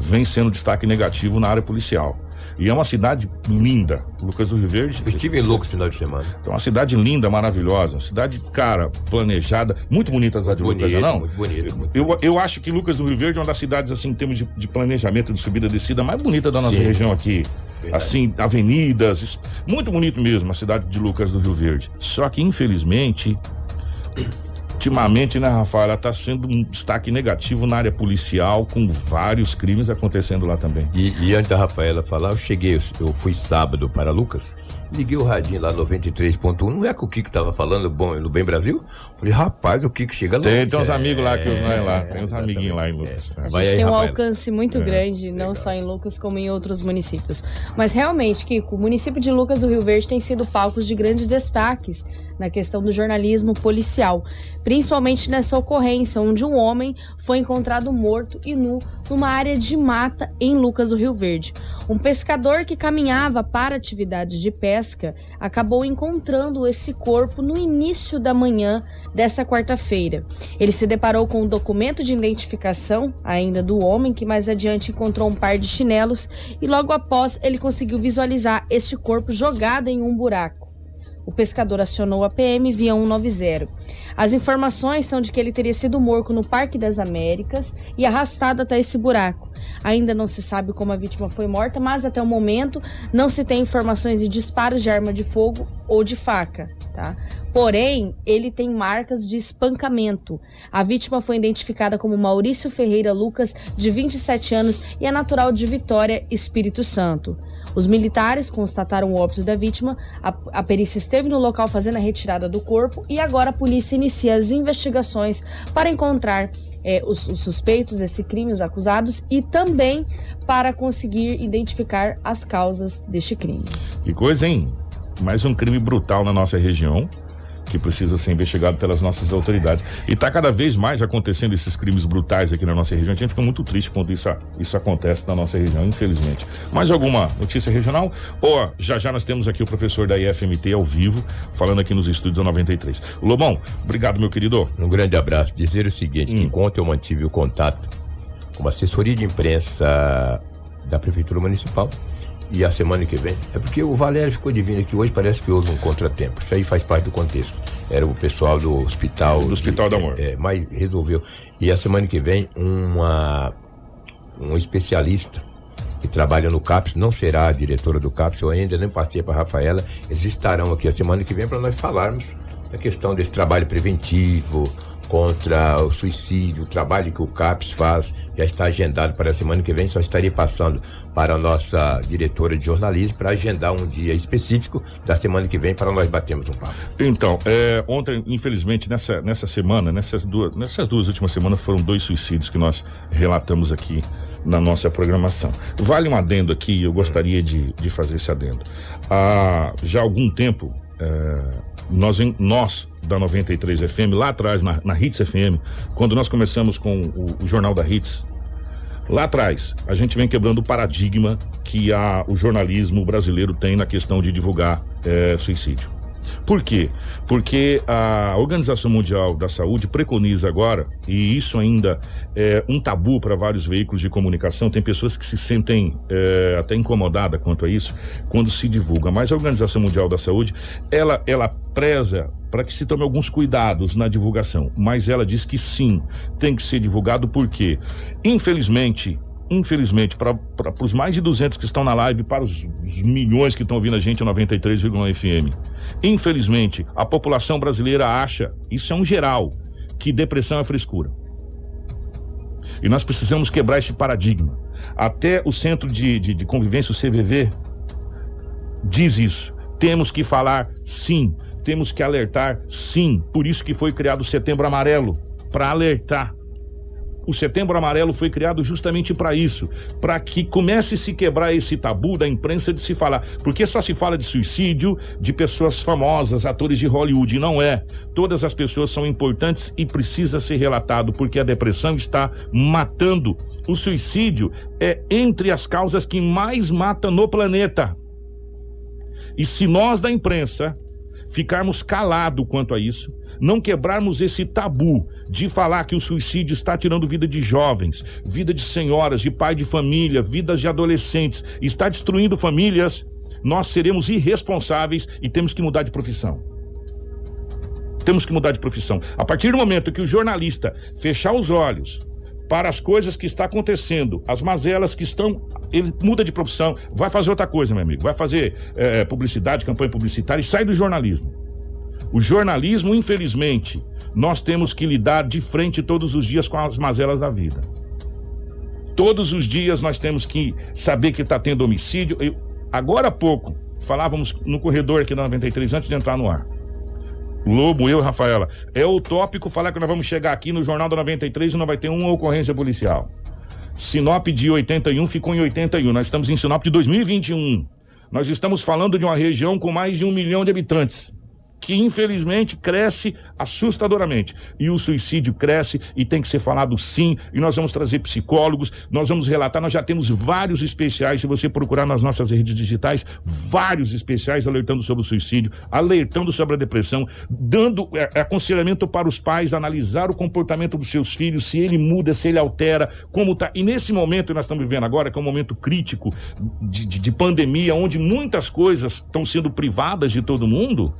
vem sendo destaque negativo na área policial. E é uma cidade linda. Lucas do Rio Verde Eu estive em Lucas no final de semana. é uma cidade linda, maravilhosa. Cidade, cara, planejada. Muito bonita a cidade de Lucas, Bonito, não? muito muito eu, eu acho que Lucas do Rio Verde é uma das cidades, assim, em termos de, de planejamento, de subida e descida, mais bonita da nossa Sim. região aqui. Verdade. Assim, avenidas. Muito bonito mesmo a cidade de Lucas do Rio Verde. Só que, infelizmente, Ultimamente, né, Rafaela, tá sendo um destaque negativo na área policial, com vários crimes acontecendo lá também. E, e antes da Rafaela falar, eu cheguei, eu fui sábado para Lucas, liguei o radinho lá 93.1, não é que o Kiko estava falando bom no Bem Brasil? Falei, rapaz, o Kiko chega lá. Tem, tem uns amigos lá que os não é lá, tem uns amiguinhos lá em Lucas. A Vai gente aí, tem um alcance muito grande, não só em Lucas, como em outros municípios. Mas realmente, Kiko, o município de Lucas do Rio Verde tem sido palcos de grandes destaques na questão do jornalismo policial, principalmente nessa ocorrência onde um homem foi encontrado morto e nu numa área de mata em Lucas do Rio Verde. Um pescador que caminhava para atividades de pesca acabou encontrando esse corpo no início da manhã dessa quarta-feira. Ele se deparou com um documento de identificação ainda do homem, que mais adiante encontrou um par de chinelos e logo após ele conseguiu visualizar este corpo jogado em um buraco. O pescador acionou a PM via 190. As informações são de que ele teria sido morto no Parque das Américas e arrastado até esse buraco. Ainda não se sabe como a vítima foi morta, mas até o momento não se tem informações de disparos de arma de fogo ou de faca, tá? Porém, ele tem marcas de espancamento. A vítima foi identificada como Maurício Ferreira Lucas, de 27 anos, e é natural de Vitória, Espírito Santo. Os militares constataram o óbito da vítima, a, a perícia esteve no local fazendo a retirada do corpo e agora a polícia inicia as investigações para encontrar eh, os, os suspeitos desse crime, os acusados, e também para conseguir identificar as causas deste crime. Que coisa, hein? Mais um crime brutal na nossa região que precisa ser investigado pelas nossas autoridades. E tá cada vez mais acontecendo esses crimes brutais aqui na nossa região. A gente fica muito triste quando isso, isso acontece na nossa região, infelizmente. Mais alguma notícia regional? Ó, já já nós temos aqui o professor da IFMT ao vivo, falando aqui nos estúdios da 93. Lobão, obrigado, meu querido. Um grande abraço. Dizer o seguinte, que enquanto eu mantive o contato com a assessoria de imprensa da Prefeitura Municipal e a semana que vem, é porque o Valério ficou divino aqui hoje, parece que houve um contratempo. Isso aí faz parte do contexto. Era o pessoal do hospital. Do Hospital do Amor. É, mas resolveu. E a semana que vem, uma, um especialista que trabalha no CAPS, não será a diretora do CAPS, eu ainda nem passei para a Rafaela, eles estarão aqui a semana que vem para nós falarmos da questão desse trabalho preventivo contra o suicídio, o trabalho que o CAPS faz, já está agendado para a semana que vem, só estaria passando para a nossa diretora de jornalismo para agendar um dia específico da semana que vem para nós batermos um papo. Então, é, ontem, infelizmente, nessa, nessa semana, nessas duas, nessas duas últimas semanas, foram dois suicídios que nós relatamos aqui na nossa programação. Vale um adendo aqui, eu gostaria de, de fazer esse adendo. Há já algum tempo, é, nós, nós da 93 FM, lá atrás, na, na Hits FM, quando nós começamos com o, o Jornal da Hits, Lá atrás, a gente vem quebrando o paradigma que a, o jornalismo brasileiro tem na questão de divulgar eh, suicídio. Por quê? Porque a Organização Mundial da Saúde preconiza agora, e isso ainda é um tabu para vários veículos de comunicação, tem pessoas que se sentem eh, até incomodadas quanto a isso quando se divulga. Mas a Organização Mundial da Saúde, ela, ela preza para que se tome alguns cuidados na divulgação, mas ela diz que sim, tem que ser divulgado porque, infelizmente, infelizmente, para os mais de 200 que estão na live, para os, os milhões que estão ouvindo a gente, 93,1 FM, infelizmente, a população brasileira acha, isso é um geral, que depressão é frescura. E nós precisamos quebrar esse paradigma. Até o Centro de, de, de Convivência, o CVV, diz isso. Temos que falar sim, temos que alertar sim. Por isso que foi criado o Setembro Amarelo, para alertar. O Setembro Amarelo foi criado justamente para isso, para que comece a se quebrar esse tabu da imprensa de se falar, porque só se fala de suicídio de pessoas famosas, atores de Hollywood, e não é. Todas as pessoas são importantes e precisa ser relatado, porque a depressão está matando. O suicídio é entre as causas que mais mata no planeta. E se nós da imprensa ficarmos calados quanto a isso, não quebrarmos esse tabu de falar que o suicídio está tirando vida de jovens, vida de senhoras, de pai de família, vidas de adolescentes, está destruindo famílias, nós seremos irresponsáveis e temos que mudar de profissão. Temos que mudar de profissão. A partir do momento que o jornalista fechar os olhos para as coisas que está acontecendo, as mazelas que estão, ele muda de profissão, vai fazer outra coisa, meu amigo, vai fazer eh, publicidade, campanha publicitária e sai do jornalismo. O jornalismo, infelizmente, nós temos que lidar de frente todos os dias com as mazelas da vida. Todos os dias nós temos que saber que está tendo homicídio. Eu, agora há pouco, falávamos no corredor aqui da 93 antes de entrar no ar. Lobo, eu e Rafaela. É utópico falar que nós vamos chegar aqui no Jornal da 93 e não vai ter uma ocorrência policial. Sinop de 81 ficou em 81. Nós estamos em Sinop de 2021. Nós estamos falando de uma região com mais de um milhão de habitantes que infelizmente cresce assustadoramente. E o suicídio cresce e tem que ser falado sim. E nós vamos trazer psicólogos, nós vamos relatar. Nós já temos vários especiais. Se você procurar nas nossas redes digitais, vários especiais alertando sobre o suicídio, alertando sobre a depressão, dando é, aconselhamento para os pais, analisar o comportamento dos seus filhos, se ele muda, se ele altera, como tá. E nesse momento que nós estamos vivendo agora, que é um momento crítico de, de, de pandemia, onde muitas coisas estão sendo privadas de todo mundo.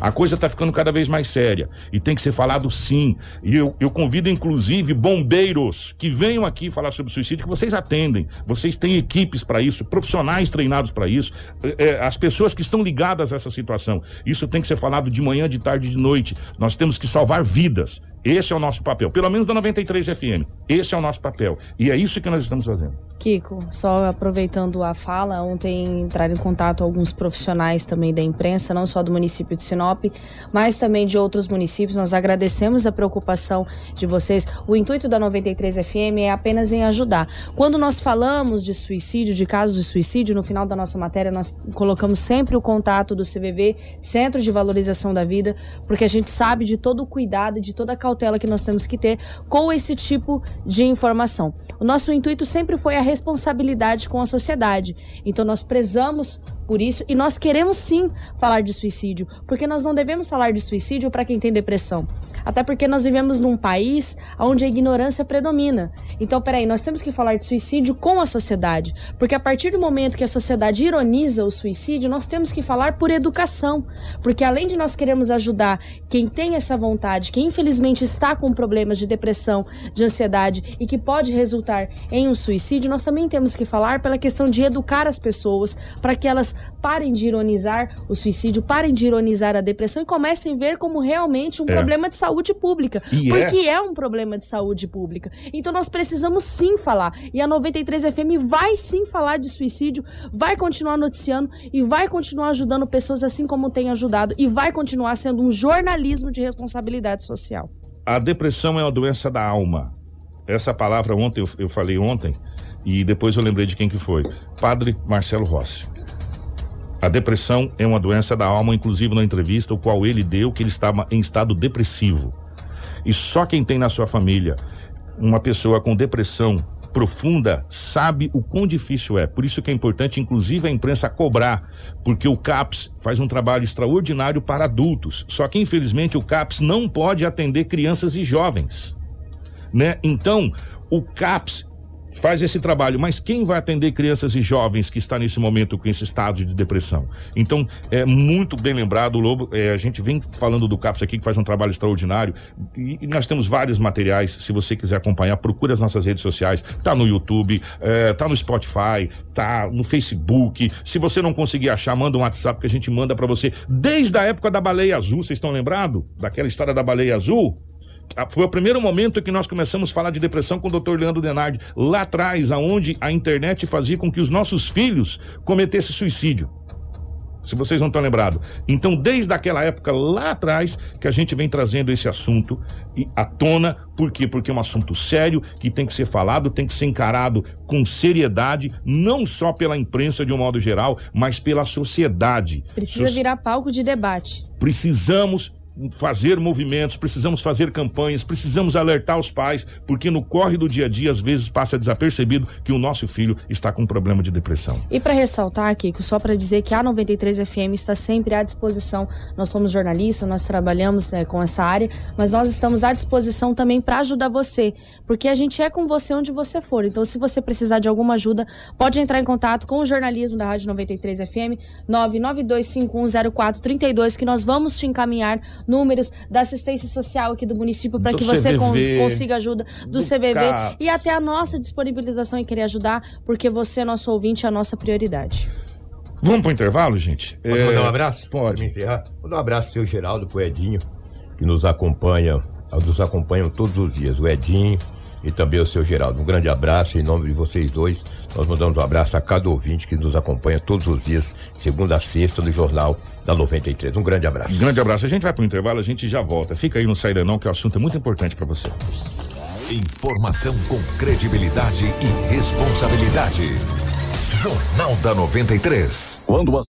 A coisa está ficando cada vez mais séria e tem que ser falado sim. E eu, eu convido, inclusive, bombeiros que venham aqui falar sobre suicídio, que vocês atendem. Vocês têm equipes para isso, profissionais treinados para isso, é, é, as pessoas que estão ligadas a essa situação. Isso tem que ser falado de manhã, de tarde, de noite. Nós temos que salvar vidas. Esse é o nosso papel, pelo menos da 93 FM. Esse é o nosso papel. E é isso que nós estamos fazendo. Kiko, só aproveitando a fala, ontem entraram em contato alguns profissionais também da imprensa, não só do município de Sinop, mas também de outros municípios. Nós agradecemos a preocupação de vocês. O intuito da 93 FM é apenas em ajudar. Quando nós falamos de suicídio, de casos de suicídio, no final da nossa matéria, nós colocamos sempre o contato do CVV, Centro de Valorização da Vida, porque a gente sabe de todo o cuidado de toda a cautela que nós temos que ter com esse tipo de informação. O nosso intuito sempre foi a responsabilidade com a sociedade. Então nós prezamos por isso e nós queremos sim falar de suicídio, porque nós não devemos falar de suicídio para quem tem depressão. Até porque nós vivemos num país onde a ignorância predomina. Então, peraí, nós temos que falar de suicídio com a sociedade, porque a partir do momento que a sociedade ironiza o suicídio, nós temos que falar por educação, porque além de nós queremos ajudar quem tem essa vontade, que infelizmente está com problemas de depressão, de ansiedade e que pode resultar em um suicídio, nós também temos que falar pela questão de educar as pessoas para que elas parem de ironizar o suicídio, parem de ironizar a depressão e comecem a ver como realmente um É. problema de saúde pública. E porque é. um problema de saúde pública. Então nós precisamos sim falar. E a 93 FM vai sim falar de suicídio, vai continuar noticiando e vai continuar ajudando pessoas assim como tem ajudado e vai continuar sendo um jornalismo de responsabilidade social. A depressão é uma doença da alma. Essa palavra ontem eu, eu falei ontem e depois eu lembrei de quem que foi. Padre Marcelo Rossi. A depressão é uma doença da alma, inclusive na entrevista o qual ele deu que ele estava em estado depressivo. E só quem tem na sua família uma pessoa com depressão profunda sabe o quão difícil é. Por isso que é importante, inclusive, a imprensa cobrar, porque o CAPS faz um trabalho extraordinário para adultos. Só que, infelizmente, o CAPS não pode atender crianças e jovens. Né? Então, o CAPS faz esse trabalho, mas quem vai atender crianças e jovens que está nesse momento com esse estado de depressão? Então, é muito bem lembrado, Lobo, é, a gente vem falando do CAPS aqui, que faz um trabalho extraordinário, e, e nós temos vários materiais, se você quiser acompanhar, procure as nossas redes sociais, tá no YouTube, é, tá no Spotify, tá no Facebook, se você não conseguir achar, manda um WhatsApp que a gente manda para você, desde a época da baleia azul, vocês estão lembrados? Daquela história da baleia azul? Ah, Foi o primeiro momento que nós começamos a falar de depressão com o Dr. Leandro Denardi, lá atrás, aonde a internet fazia com que os nossos filhos cometessem suicídio. Se vocês não estão lembrados. Então, desde aquela época lá atrás, que a gente vem trazendo esse assunto à tona. Por quê? Porque é um assunto sério que tem que ser falado, tem que ser encarado com seriedade, não só pela imprensa de um modo geral, mas pela sociedade. Precisa So- virar palco de debate. precisamos fazer movimentos, precisamos fazer campanhas, precisamos alertar os pais, porque no corre do dia a dia às vezes passa desapercebido que o nosso filho está com um problema de depressão. E para ressaltar, Kiko, só para dizer que a 93 FM está sempre à disposição. Nós somos jornalistas, nós trabalhamos né, com essa área, mas nós estamos à disposição também para ajudar você, porque a gente é com você onde você for. Então, se você precisar de alguma ajuda, pode entrar em contato com o jornalismo da Rádio 93 FM 992510432 que nós vamos te encaminhar números da assistência social aqui do município para que você con- consiga ajuda do, do CVV CAPS. e até a nossa disponibilização em querer ajudar, porque você, nosso ouvinte, é a nossa prioridade. Vamos pro intervalo, gente? Posso É, mandar um abraço? Pode. Me encerrar? Vou dar um abraço pro seu Geraldo, pro Edinho. que nos acompanham, nos acompanham todos os dias, o Edinho e também o seu Geraldo. Um grande abraço em nome de vocês dois. Nós mandamos um abraço a cada ouvinte que nos acompanha todos os dias, segunda a sexta, no Jornal da 93. Um grande abraço. Grande abraço. A gente vai pro intervalo, a gente já volta. Fica aí no Saída Não, que o assunto é muito importante para você. Informação com credibilidade e responsabilidade. Jornal da 93. Quando a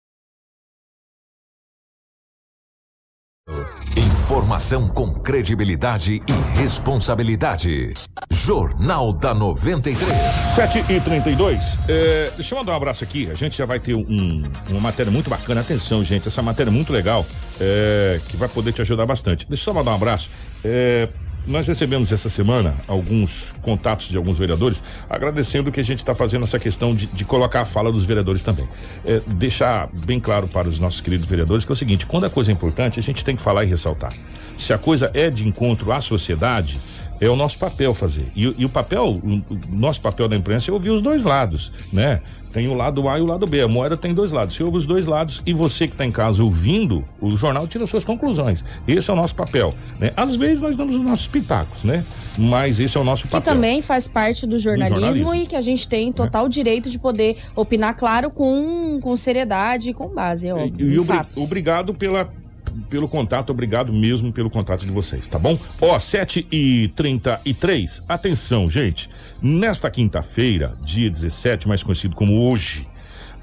Informação com credibilidade e responsabilidade. Jornal da 93. 7 e 32 é, Deixa eu mandar um abraço aqui. A gente já vai ter um, uma matéria muito bacana. Atenção, gente. Essa matéria é muito legal. é, que vai poder te ajudar bastante. Deixa eu só mandar um abraço. É, nós recebemos essa semana alguns contatos de alguns vereadores agradecendo que a gente está fazendo essa questão de, de colocar a fala dos vereadores também. É, deixar bem claro para os nossos queridos vereadores que é o seguinte: quando a coisa é importante, a gente tem que falar e ressaltar. Se a coisa é de encontro à sociedade, é o nosso papel fazer. E, e o papel, o, o nosso papel da imprensa é ouvir os dois lados, né? Tem o lado A e o lado B. A moeda tem dois lados. Você ouve os dois lados e você que está em casa ouvindo, o jornal tira suas conclusões. Esse é o nosso papel. Né? Às vezes nós damos os nossos pitacos, né? Mas esse é o nosso Que papel. também faz parte do jornalismo, jornalismo. e que a gente tem total direito de poder opinar, claro, com, com seriedade e com base, é óbvio, E, e obri- fatos. obrigado pela, pelo contato, obrigado mesmo pelo contato de vocês, tá bom? Ó, 7 e 33 Atenção, gente. Nesta quinta-feira, dia 17, mais conhecido como hoje,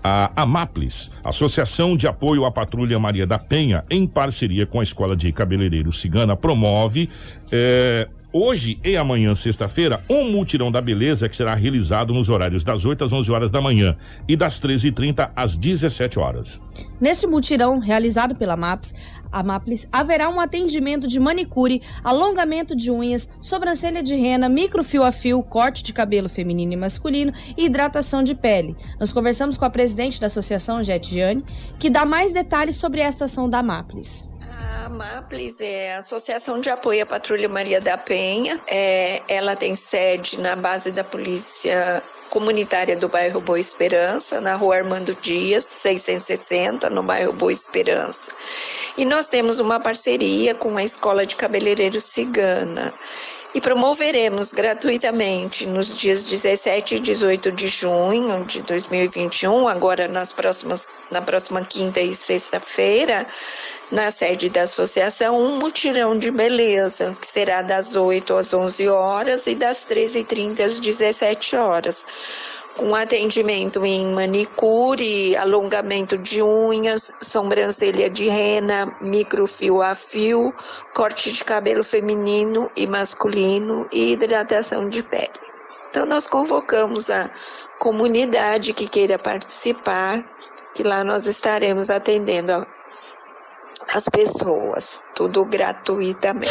a AMAPLES, Associação de Apoio à Patrulha Maria da Penha, em parceria com a Escola de Cabeleireiro Cigana, promove eh, hoje e amanhã, sexta-feira, um mutirão da beleza que será realizado nos horários das 8 às 11 horas da manhã e das 13h30 às 17 horas. Neste mutirão realizado pela MAPS, a MAPLES, haverá um atendimento de manicure, alongamento de unhas, sobrancelha de rena, microfio a fio, corte de cabelo feminino e masculino e hidratação de pele. Nós conversamos com a presidente da associação, Jet Gianni, que dá mais detalhes sobre essa ação da MAPLES. A MAPLES é a Associação de Apoio à Patrulha Maria da Penha. É, ela tem sede na base da Polícia Comunitária do bairro Boa Esperança, na rua Armando Dias, 660, no bairro Boa Esperança. E nós temos uma parceria com a Escola de Cabeleireiros Cigana. E promoveremos gratuitamente nos dias 17 e 18 de junho de 2021, agora nas próximas, na próxima quinta e sexta-feira, na sede da associação, um mutirão de beleza, que será das 8 às 11 horas e das 13h30 às 17 horas com atendimento em manicure, alongamento de unhas, sobrancelha de rena, microfio a fio, corte de cabelo feminino e masculino e hidratação de pele. Então nós convocamos a comunidade que queira participar, que lá nós estaremos atendendo as pessoas, tudo gratuitamente.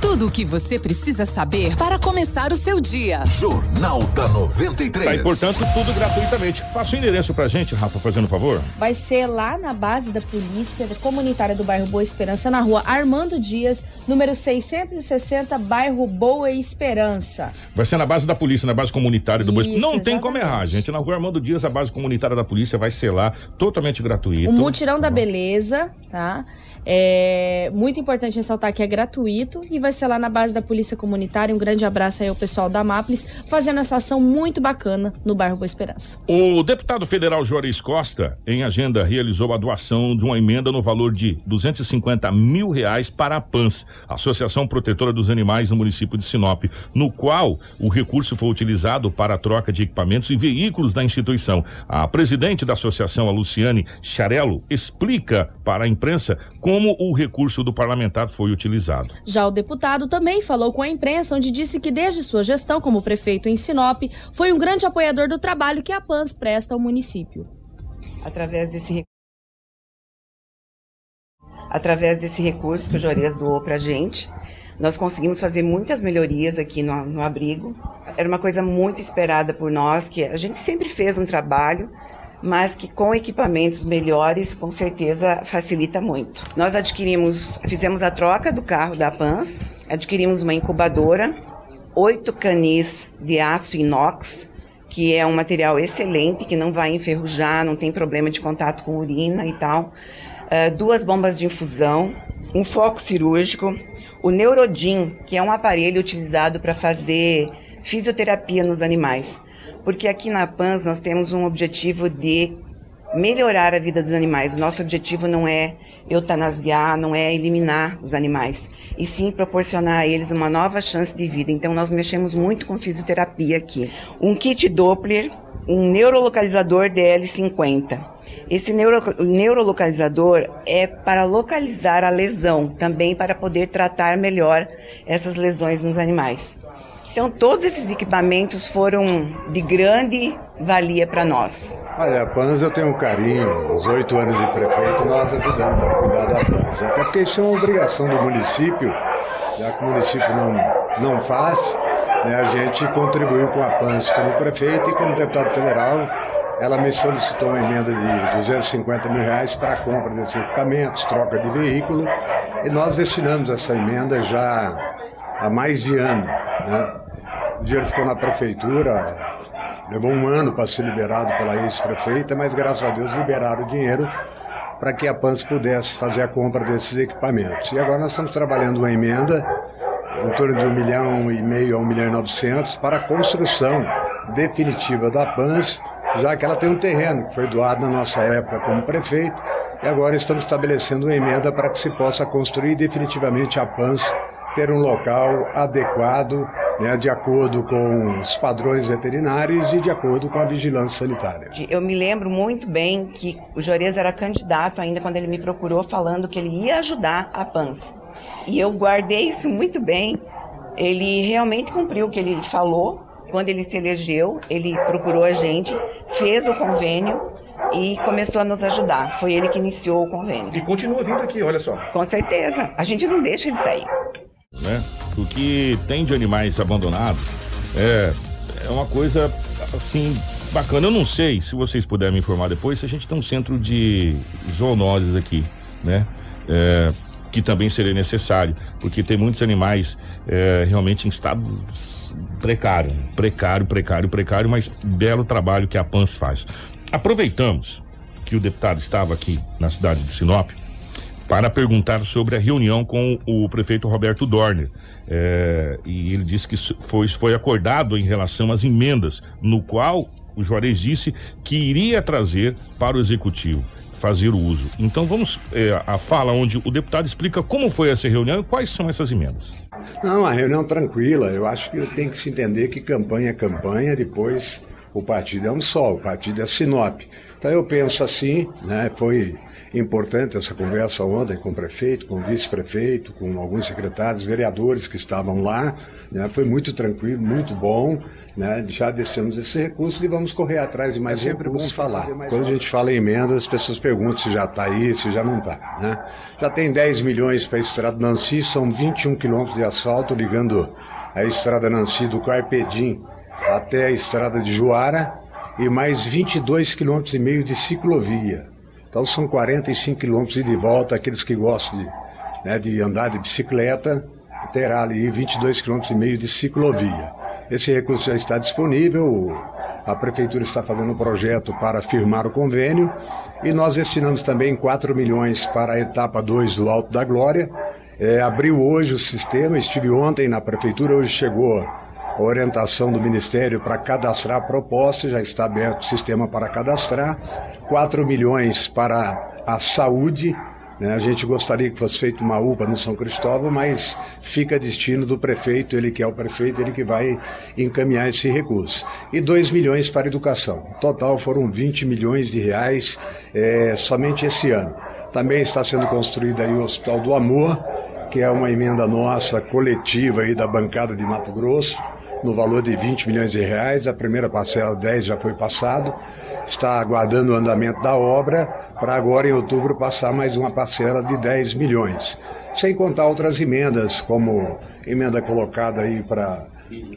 Tudo o que você precisa saber para começar o seu dia. Jornal da 93. Tá, e portanto, tudo gratuitamente. Passa o endereço pra gente, Rafa, fazendo um favor. Vai ser lá na base da Polícia Comunitária do bairro Boa Esperança, na rua Armando Dias, número 660, bairro Boa Esperança. Vai ser na base da polícia, na base comunitária do Boa Isso, Não tem como exatamente. errar, gente. Na rua Armando Dias, a base comunitária da polícia vai ser lá, totalmente gratuito. O mutirão da beleza, tá? É muito importante ressaltar que é gratuito e vai ser lá na base da Polícia Comunitária. Um grande abraço aí ao pessoal da Maples, fazendo essa ação muito bacana no bairro Boa Esperança. O deputado federal Juarez Costa, em agenda, realizou a doação de uma emenda no valor de 250 mil reais para a PANS, Associação Protetora dos Animais no município de Sinop, no qual o recurso foi utilizado para a troca de equipamentos e veículos da instituição. A presidente da associação, a Luciane Charello, explica para a imprensa como o recurso do parlamentar foi utilizado. Já o deputado também falou com a imprensa, onde disse que desde sua gestão como prefeito em Sinop, foi um grande apoiador do trabalho que a PANS presta ao município. através desse através desse recurso que o Juarez doou para a gente, nós conseguimos fazer muitas melhorias aqui no, no abrigo. Era uma coisa muito esperada por nós, que a gente sempre fez um trabalho, mas que com equipamentos melhores, com certeza facilita muito. Nós adquirimos, fizemos a troca do carro da Pans, adquirimos uma incubadora, oito canis de aço inox, que é um material excelente, que não vai enferrujar, não tem problema de contato com urina e tal. Ah, duas bombas de infusão, um foco cirúrgico, o Neurodin, que é um aparelho utilizado para fazer fisioterapia nos animais. Porque aqui na PANS nós temos um objetivo de melhorar a vida dos animais. O nosso objetivo não é eutanasiar, não é eliminar os animais, e sim proporcionar a eles uma nova chance de vida. Então nós mexemos muito com fisioterapia aqui. Um kit Doppler, um neurolocalizador DL50. Esse neuro, neurolocalizador é para localizar a lesão, também para poder tratar melhor essas lesões nos animais. Então, todos esses equipamentos foram de grande valia para nós. Olha, a PANS eu tenho um carinho, os oito anos de prefeito, nós ajudamos a cuidar da PANS. Até porque isso é uma obrigação do município, já que o município não, não faz, né, a gente contribuiu com a PANS como prefeito e como deputado federal. Ela me solicitou uma emenda de 250 mil reais para a compra desses equipamentos, troca de veículo, e nós destinamos essa emenda já há mais de ano. Né? O dinheiro ficou na prefeitura, levou um ano para ser liberado pela ex-prefeita, mas graças a Deus liberaram o dinheiro para que a PANS pudesse fazer a compra desses equipamentos. E agora nós estamos trabalhando uma emenda em torno de um milhão e meio a um milhão e novecentos para a construção definitiva da PANS, já que ela tem um terreno que foi doado na nossa época como prefeito, e agora estamos estabelecendo uma emenda para que se possa construir definitivamente a PANS ter um local adequado, né, de acordo com os padrões veterinários e de acordo com a vigilância sanitária. Eu me lembro muito bem que o Jores era candidato ainda quando ele me procurou falando que ele ia ajudar a PANS. E eu guardei isso muito bem. Ele realmente cumpriu o que ele falou. Quando ele se elegeu, ele procurou a gente, fez o convênio e começou a nos ajudar. Foi ele que iniciou o convênio. E continua vindo aqui, olha só. Com certeza. A gente não deixa de sair né? O que tem de animais abandonados é, é uma coisa assim bacana. Eu não sei se vocês puderem me informar depois se a gente tem um centro de zoonoses aqui, né? É, que também seria necessário, porque tem muitos animais é, realmente em estado precário, precário, precário, precário, mas belo trabalho que a PANS faz. Aproveitamos que o deputado estava aqui na cidade de Sinop para perguntar sobre a reunião com o prefeito Roberto Dorner. É, e ele disse que foi, foi acordado em relação às emendas, no qual o Juarez disse que iria trazer para o executivo fazer o uso. Então vamos é, a fala onde o deputado explica como foi essa reunião e quais são essas emendas. Não, a reunião tranquila. Eu acho que tem que se entender que campanha é campanha, depois o partido é um só, o partido é Sinop. Então eu penso assim, né? Foi importante essa conversa ontem com o prefeito, com o vice-prefeito, com alguns secretários, vereadores que estavam lá. Né? Foi muito tranquilo, muito bom. Né? Já deixamos esse recurso e vamos correr atrás de mais é sempre bom falar. Quando a gente fala em emendas, as pessoas perguntam se já está aí, se já não está. Né? Já tem 10 milhões para a Estrada Nancy, são 21 quilômetros de asfalto ligando a Estrada Nancy do Carpedim até a Estrada de Juara e mais 22 quilômetros e meio de ciclovia. Então são 45 quilômetros de volta, aqueles que gostam de, né, de andar de bicicleta, terá ali 22 quilômetros e meio de ciclovia. Esse recurso já está disponível, a prefeitura está fazendo um projeto para firmar o convênio e nós destinamos também 4 milhões para a etapa 2 do Alto da Glória. É, abriu hoje o sistema, estive ontem na prefeitura, hoje chegou a orientação do Ministério para cadastrar a proposta, já está aberto o sistema para cadastrar, 4 milhões para a saúde, né? a gente gostaria que fosse feita uma UPA no São Cristóvão, mas fica destino do prefeito, ele que é o prefeito, ele que vai encaminhar esse recurso. E 2 milhões para a educação. Total foram 20 milhões de reais é, somente esse ano. Também está sendo construído aí o Hospital do Amor, que é uma emenda nossa coletiva aí da bancada de Mato Grosso no valor de 20 milhões de reais. A primeira parcela, 10, já foi passado. Está aguardando o andamento da obra para agora, em outubro, passar mais uma parcela de 10 milhões. Sem contar outras emendas, como emenda colocada aí para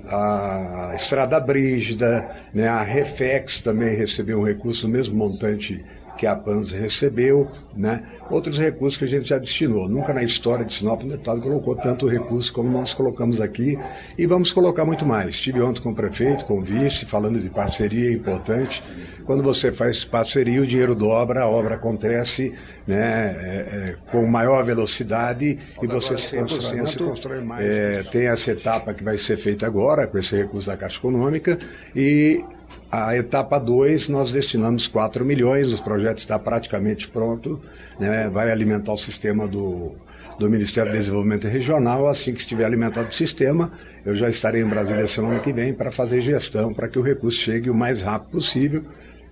a Estrada Brígida, né, a Refex também recebeu um recurso, mesmo montante que a PANS recebeu, né? outros recursos que a gente já destinou. Nunca na história de Sinop o deputado colocou tanto recurso como nós colocamos aqui e vamos colocar muito mais. Estive ontem com o prefeito, com o vice, falando de parceria, importante. Quando você faz parceria, o dinheiro dobra, a obra acontece né, é, é, com maior velocidade e você 100%, você constrói mais. É, tem essa etapa que vai ser feita agora, com esse recurso da Caixa Econômica, e a etapa 2, nós destinamos 4 milhões, o projeto está praticamente pronto, né, vai alimentar o sistema do, do Ministério do Desenvolvimento Regional. Assim que estiver alimentado o sistema, eu já estarei em Brasília semana que vem para fazer gestão, para que o recurso chegue o mais rápido possível.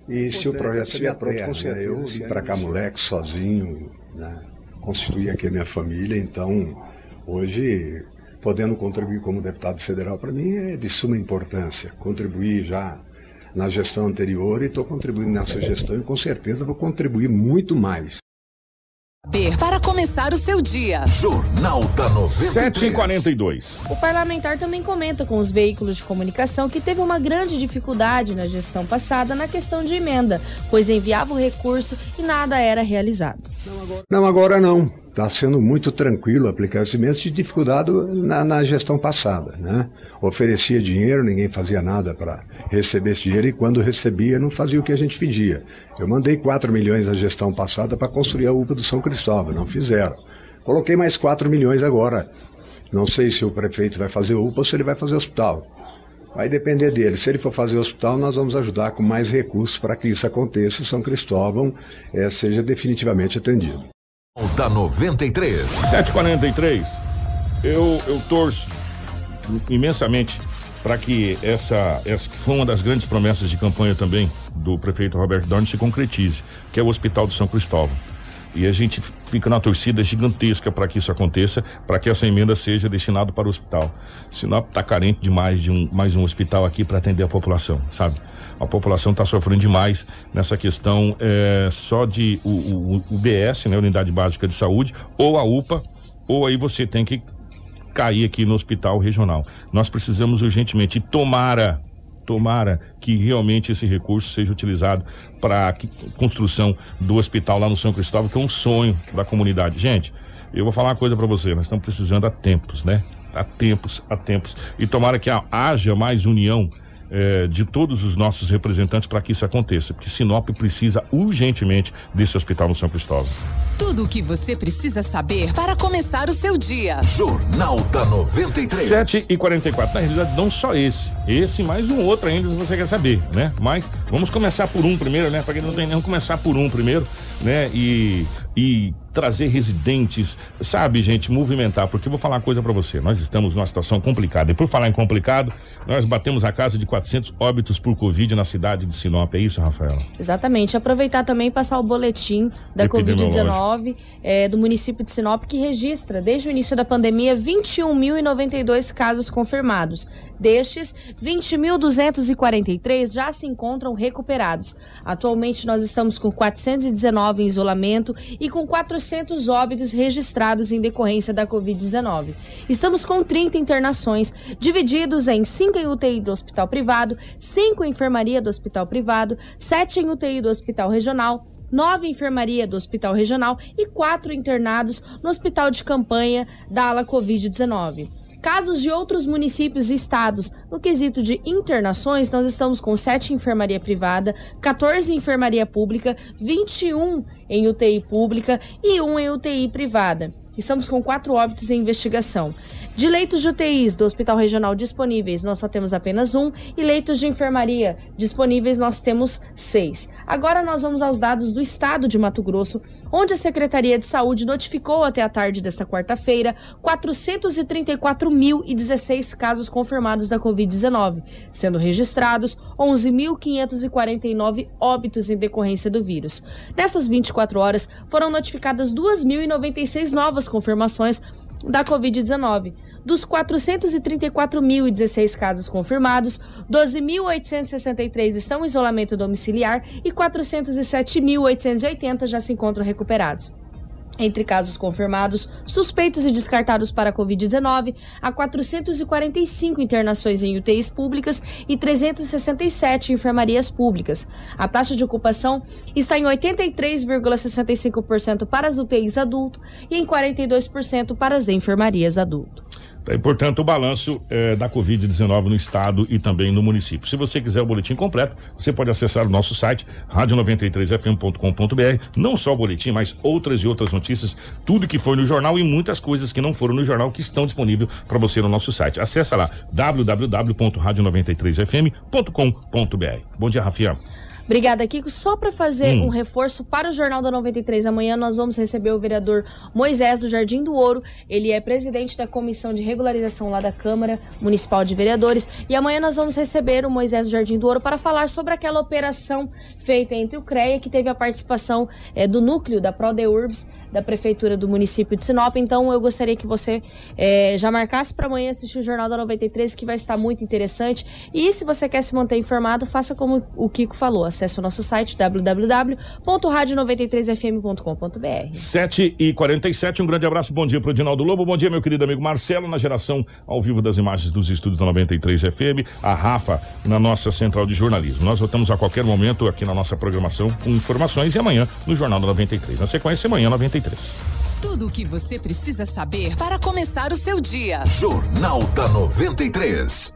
E se o projeto estiver pronto, com certeza, eu vim para cá moleque, sozinho, né, constituir aqui a minha família, então hoje podendo contribuir como deputado federal para mim é de suma importância. Contribuir já na gestão anterior e estou contribuindo nessa gestão e com certeza vou contribuir muito mais. Para começar o seu dia. Jornal da 93. 7h42. O parlamentar também comenta com os veículos de comunicação que teve uma grande dificuldade na gestão passada na questão de emenda, pois enviava o recurso e nada era realizado. Não, agora não. Está sendo muito tranquilo aplicar esse mesmo de dificuldade na, na, gestão passada. Né? Oferecia dinheiro, ninguém fazia nada para receber esse dinheiro e quando recebia não fazia o que a gente pedia. Eu mandei 4 milhões na gestão passada para construir a UPA do São Cristóvão, não fizeram. Coloquei mais 4 milhões agora. Não sei se o prefeito vai fazer UPA ou se ele vai fazer hospital. Vai depender dele. Se ele for fazer hospital, nós vamos ajudar com mais recursos para que isso aconteça e São Cristóvão é, seja definitivamente atendido. Da 93. 743. Eu, eu torço imensamente para que essa, essa que foi uma das grandes promessas de campanha também do prefeito Roberto Dorn se concretize, que é o Hospital de São Cristóvão. E a gente fica na torcida gigantesca para que isso aconteça, para que essa emenda seja destinada para o hospital. Sinop está carente demais de um, mais um hospital aqui para atender a população, sabe? A população está sofrendo demais nessa questão é, só de o, o, o BS, né, Unidade Básica de Saúde, ou a UPA, ou aí você tem que cair aqui no hospital regional. Nós precisamos urgentemente, tomara tomara que realmente esse recurso seja utilizado para a construção do hospital lá no São Cristóvão, que é um sonho da comunidade. Gente, eu vou falar uma coisa para você, nós estamos precisando há tempos, né? Há tempos, há tempos. E tomara que haja mais união eh, de todos os nossos representantes para que isso aconteça, porque Sinop precisa urgentemente desse hospital no São Cristóvão. Tudo o que você precisa saber para começar o seu dia. Jornal da 93. 7 e 44 Na realidade, não só esse. Esse mais um outro ainda, se você quer saber, né? Mas vamos começar por um primeiro, né? Para quem não tem, vamos começar por um primeiro, né? E, e trazer residentes, sabe, gente, movimentar, porque eu vou falar uma coisa para você. Nós estamos numa situação complicada. E por falar em complicado, nós batemos a casa de 400 óbitos por Covid na cidade de Sinop. É isso, Rafaela? Exatamente. Aproveitar também e passar o boletim da Covid-19 é, do município de Sinop, que registra, desde o início da pandemia, 21.092 casos confirmados. Destes, 20.243 já se encontram recuperados. Atualmente, nós estamos com 419 em isolamento e com 400 óbitos registrados em decorrência da Covid-19. Estamos com 30 internações, divididos em 5 em UTI do hospital privado, 5 em enfermaria do hospital privado, 7 em UTI do hospital regional, nove enfermaria do Hospital Regional e quatro internados no Hospital de Campanha da ala Covid-19. Casos de outros municípios e estados. No quesito de internações, nós estamos com 7 em enfermaria privada, 14 em enfermaria pública, 21 em UTI pública e 1 em UTI privada. Estamos com quatro óbitos em investigação. De leitos de UTIs do Hospital Regional disponíveis, nós só temos apenas um, e leitos de enfermaria disponíveis, nós temos seis. Agora nós vamos aos dados do estado de Mato Grosso, onde a Secretaria de Saúde notificou até a tarde desta quarta-feira 434.016 casos confirmados da Covid-19, sendo registrados 11.549 óbitos em decorrência do vírus. Nessas 24 horas, foram notificadas 2.096 novas confirmações da Covid-19. Dos 434.016 casos confirmados, 12.863 estão em isolamento domiciliar e 407.880 já se encontram recuperados. Entre casos confirmados, suspeitos e descartados para a Covid-19, há 445 internações em UTIs públicas e 367 enfermarias públicas. A taxa de ocupação está em 83,65% para as UTIs adulto e em 42% para as enfermarias adulto. É, portanto, o balanço é, da Covid-19 no estado e também no município. Se você quiser o boletim completo, você pode acessar o nosso site, radio93fm.com.br. Não só o boletim, mas outras e outras notícias, tudo que foi no jornal e muitas coisas que não foram no jornal que estão disponíveis para você no nosso site. Acesse lá, www.radio93fm.com.br. Bom dia, Rafael. Obrigada, Kiko. Só para fazer hum. um reforço para o Jornal da 93 amanhã, nós vamos receber o vereador Moisés do Jardim do Ouro. Ele é presidente da Comissão de Regularização lá da Câmara Municipal de Vereadores. E amanhã nós vamos receber o Moisés do Jardim do Ouro para falar sobre aquela operação feita entre o CREA, que teve a participação é, do núcleo da ProDeurbs da Prefeitura do município de Sinop. Então eu gostaria que você é, já marcasse para amanhã assistir o Jornal da 93, que vai estar muito interessante. E se você quer se manter informado, faça como o Kiko falou. Acesse o nosso site www.radio93fm.com.br. 7 e 47 um grande abraço, bom dia para o Dinaldo Lobo, bom dia meu querido amigo Marcelo, na geração ao vivo das imagens dos estúdios da 93 FM, a Rafa na nossa central de jornalismo. Nós voltamos a qualquer momento aqui na nossa programação com informações e amanhã no Jornal da 93. Na sequência, amanhã 93 tudo o que você precisa saber para começar o seu dia. Jornal da 93.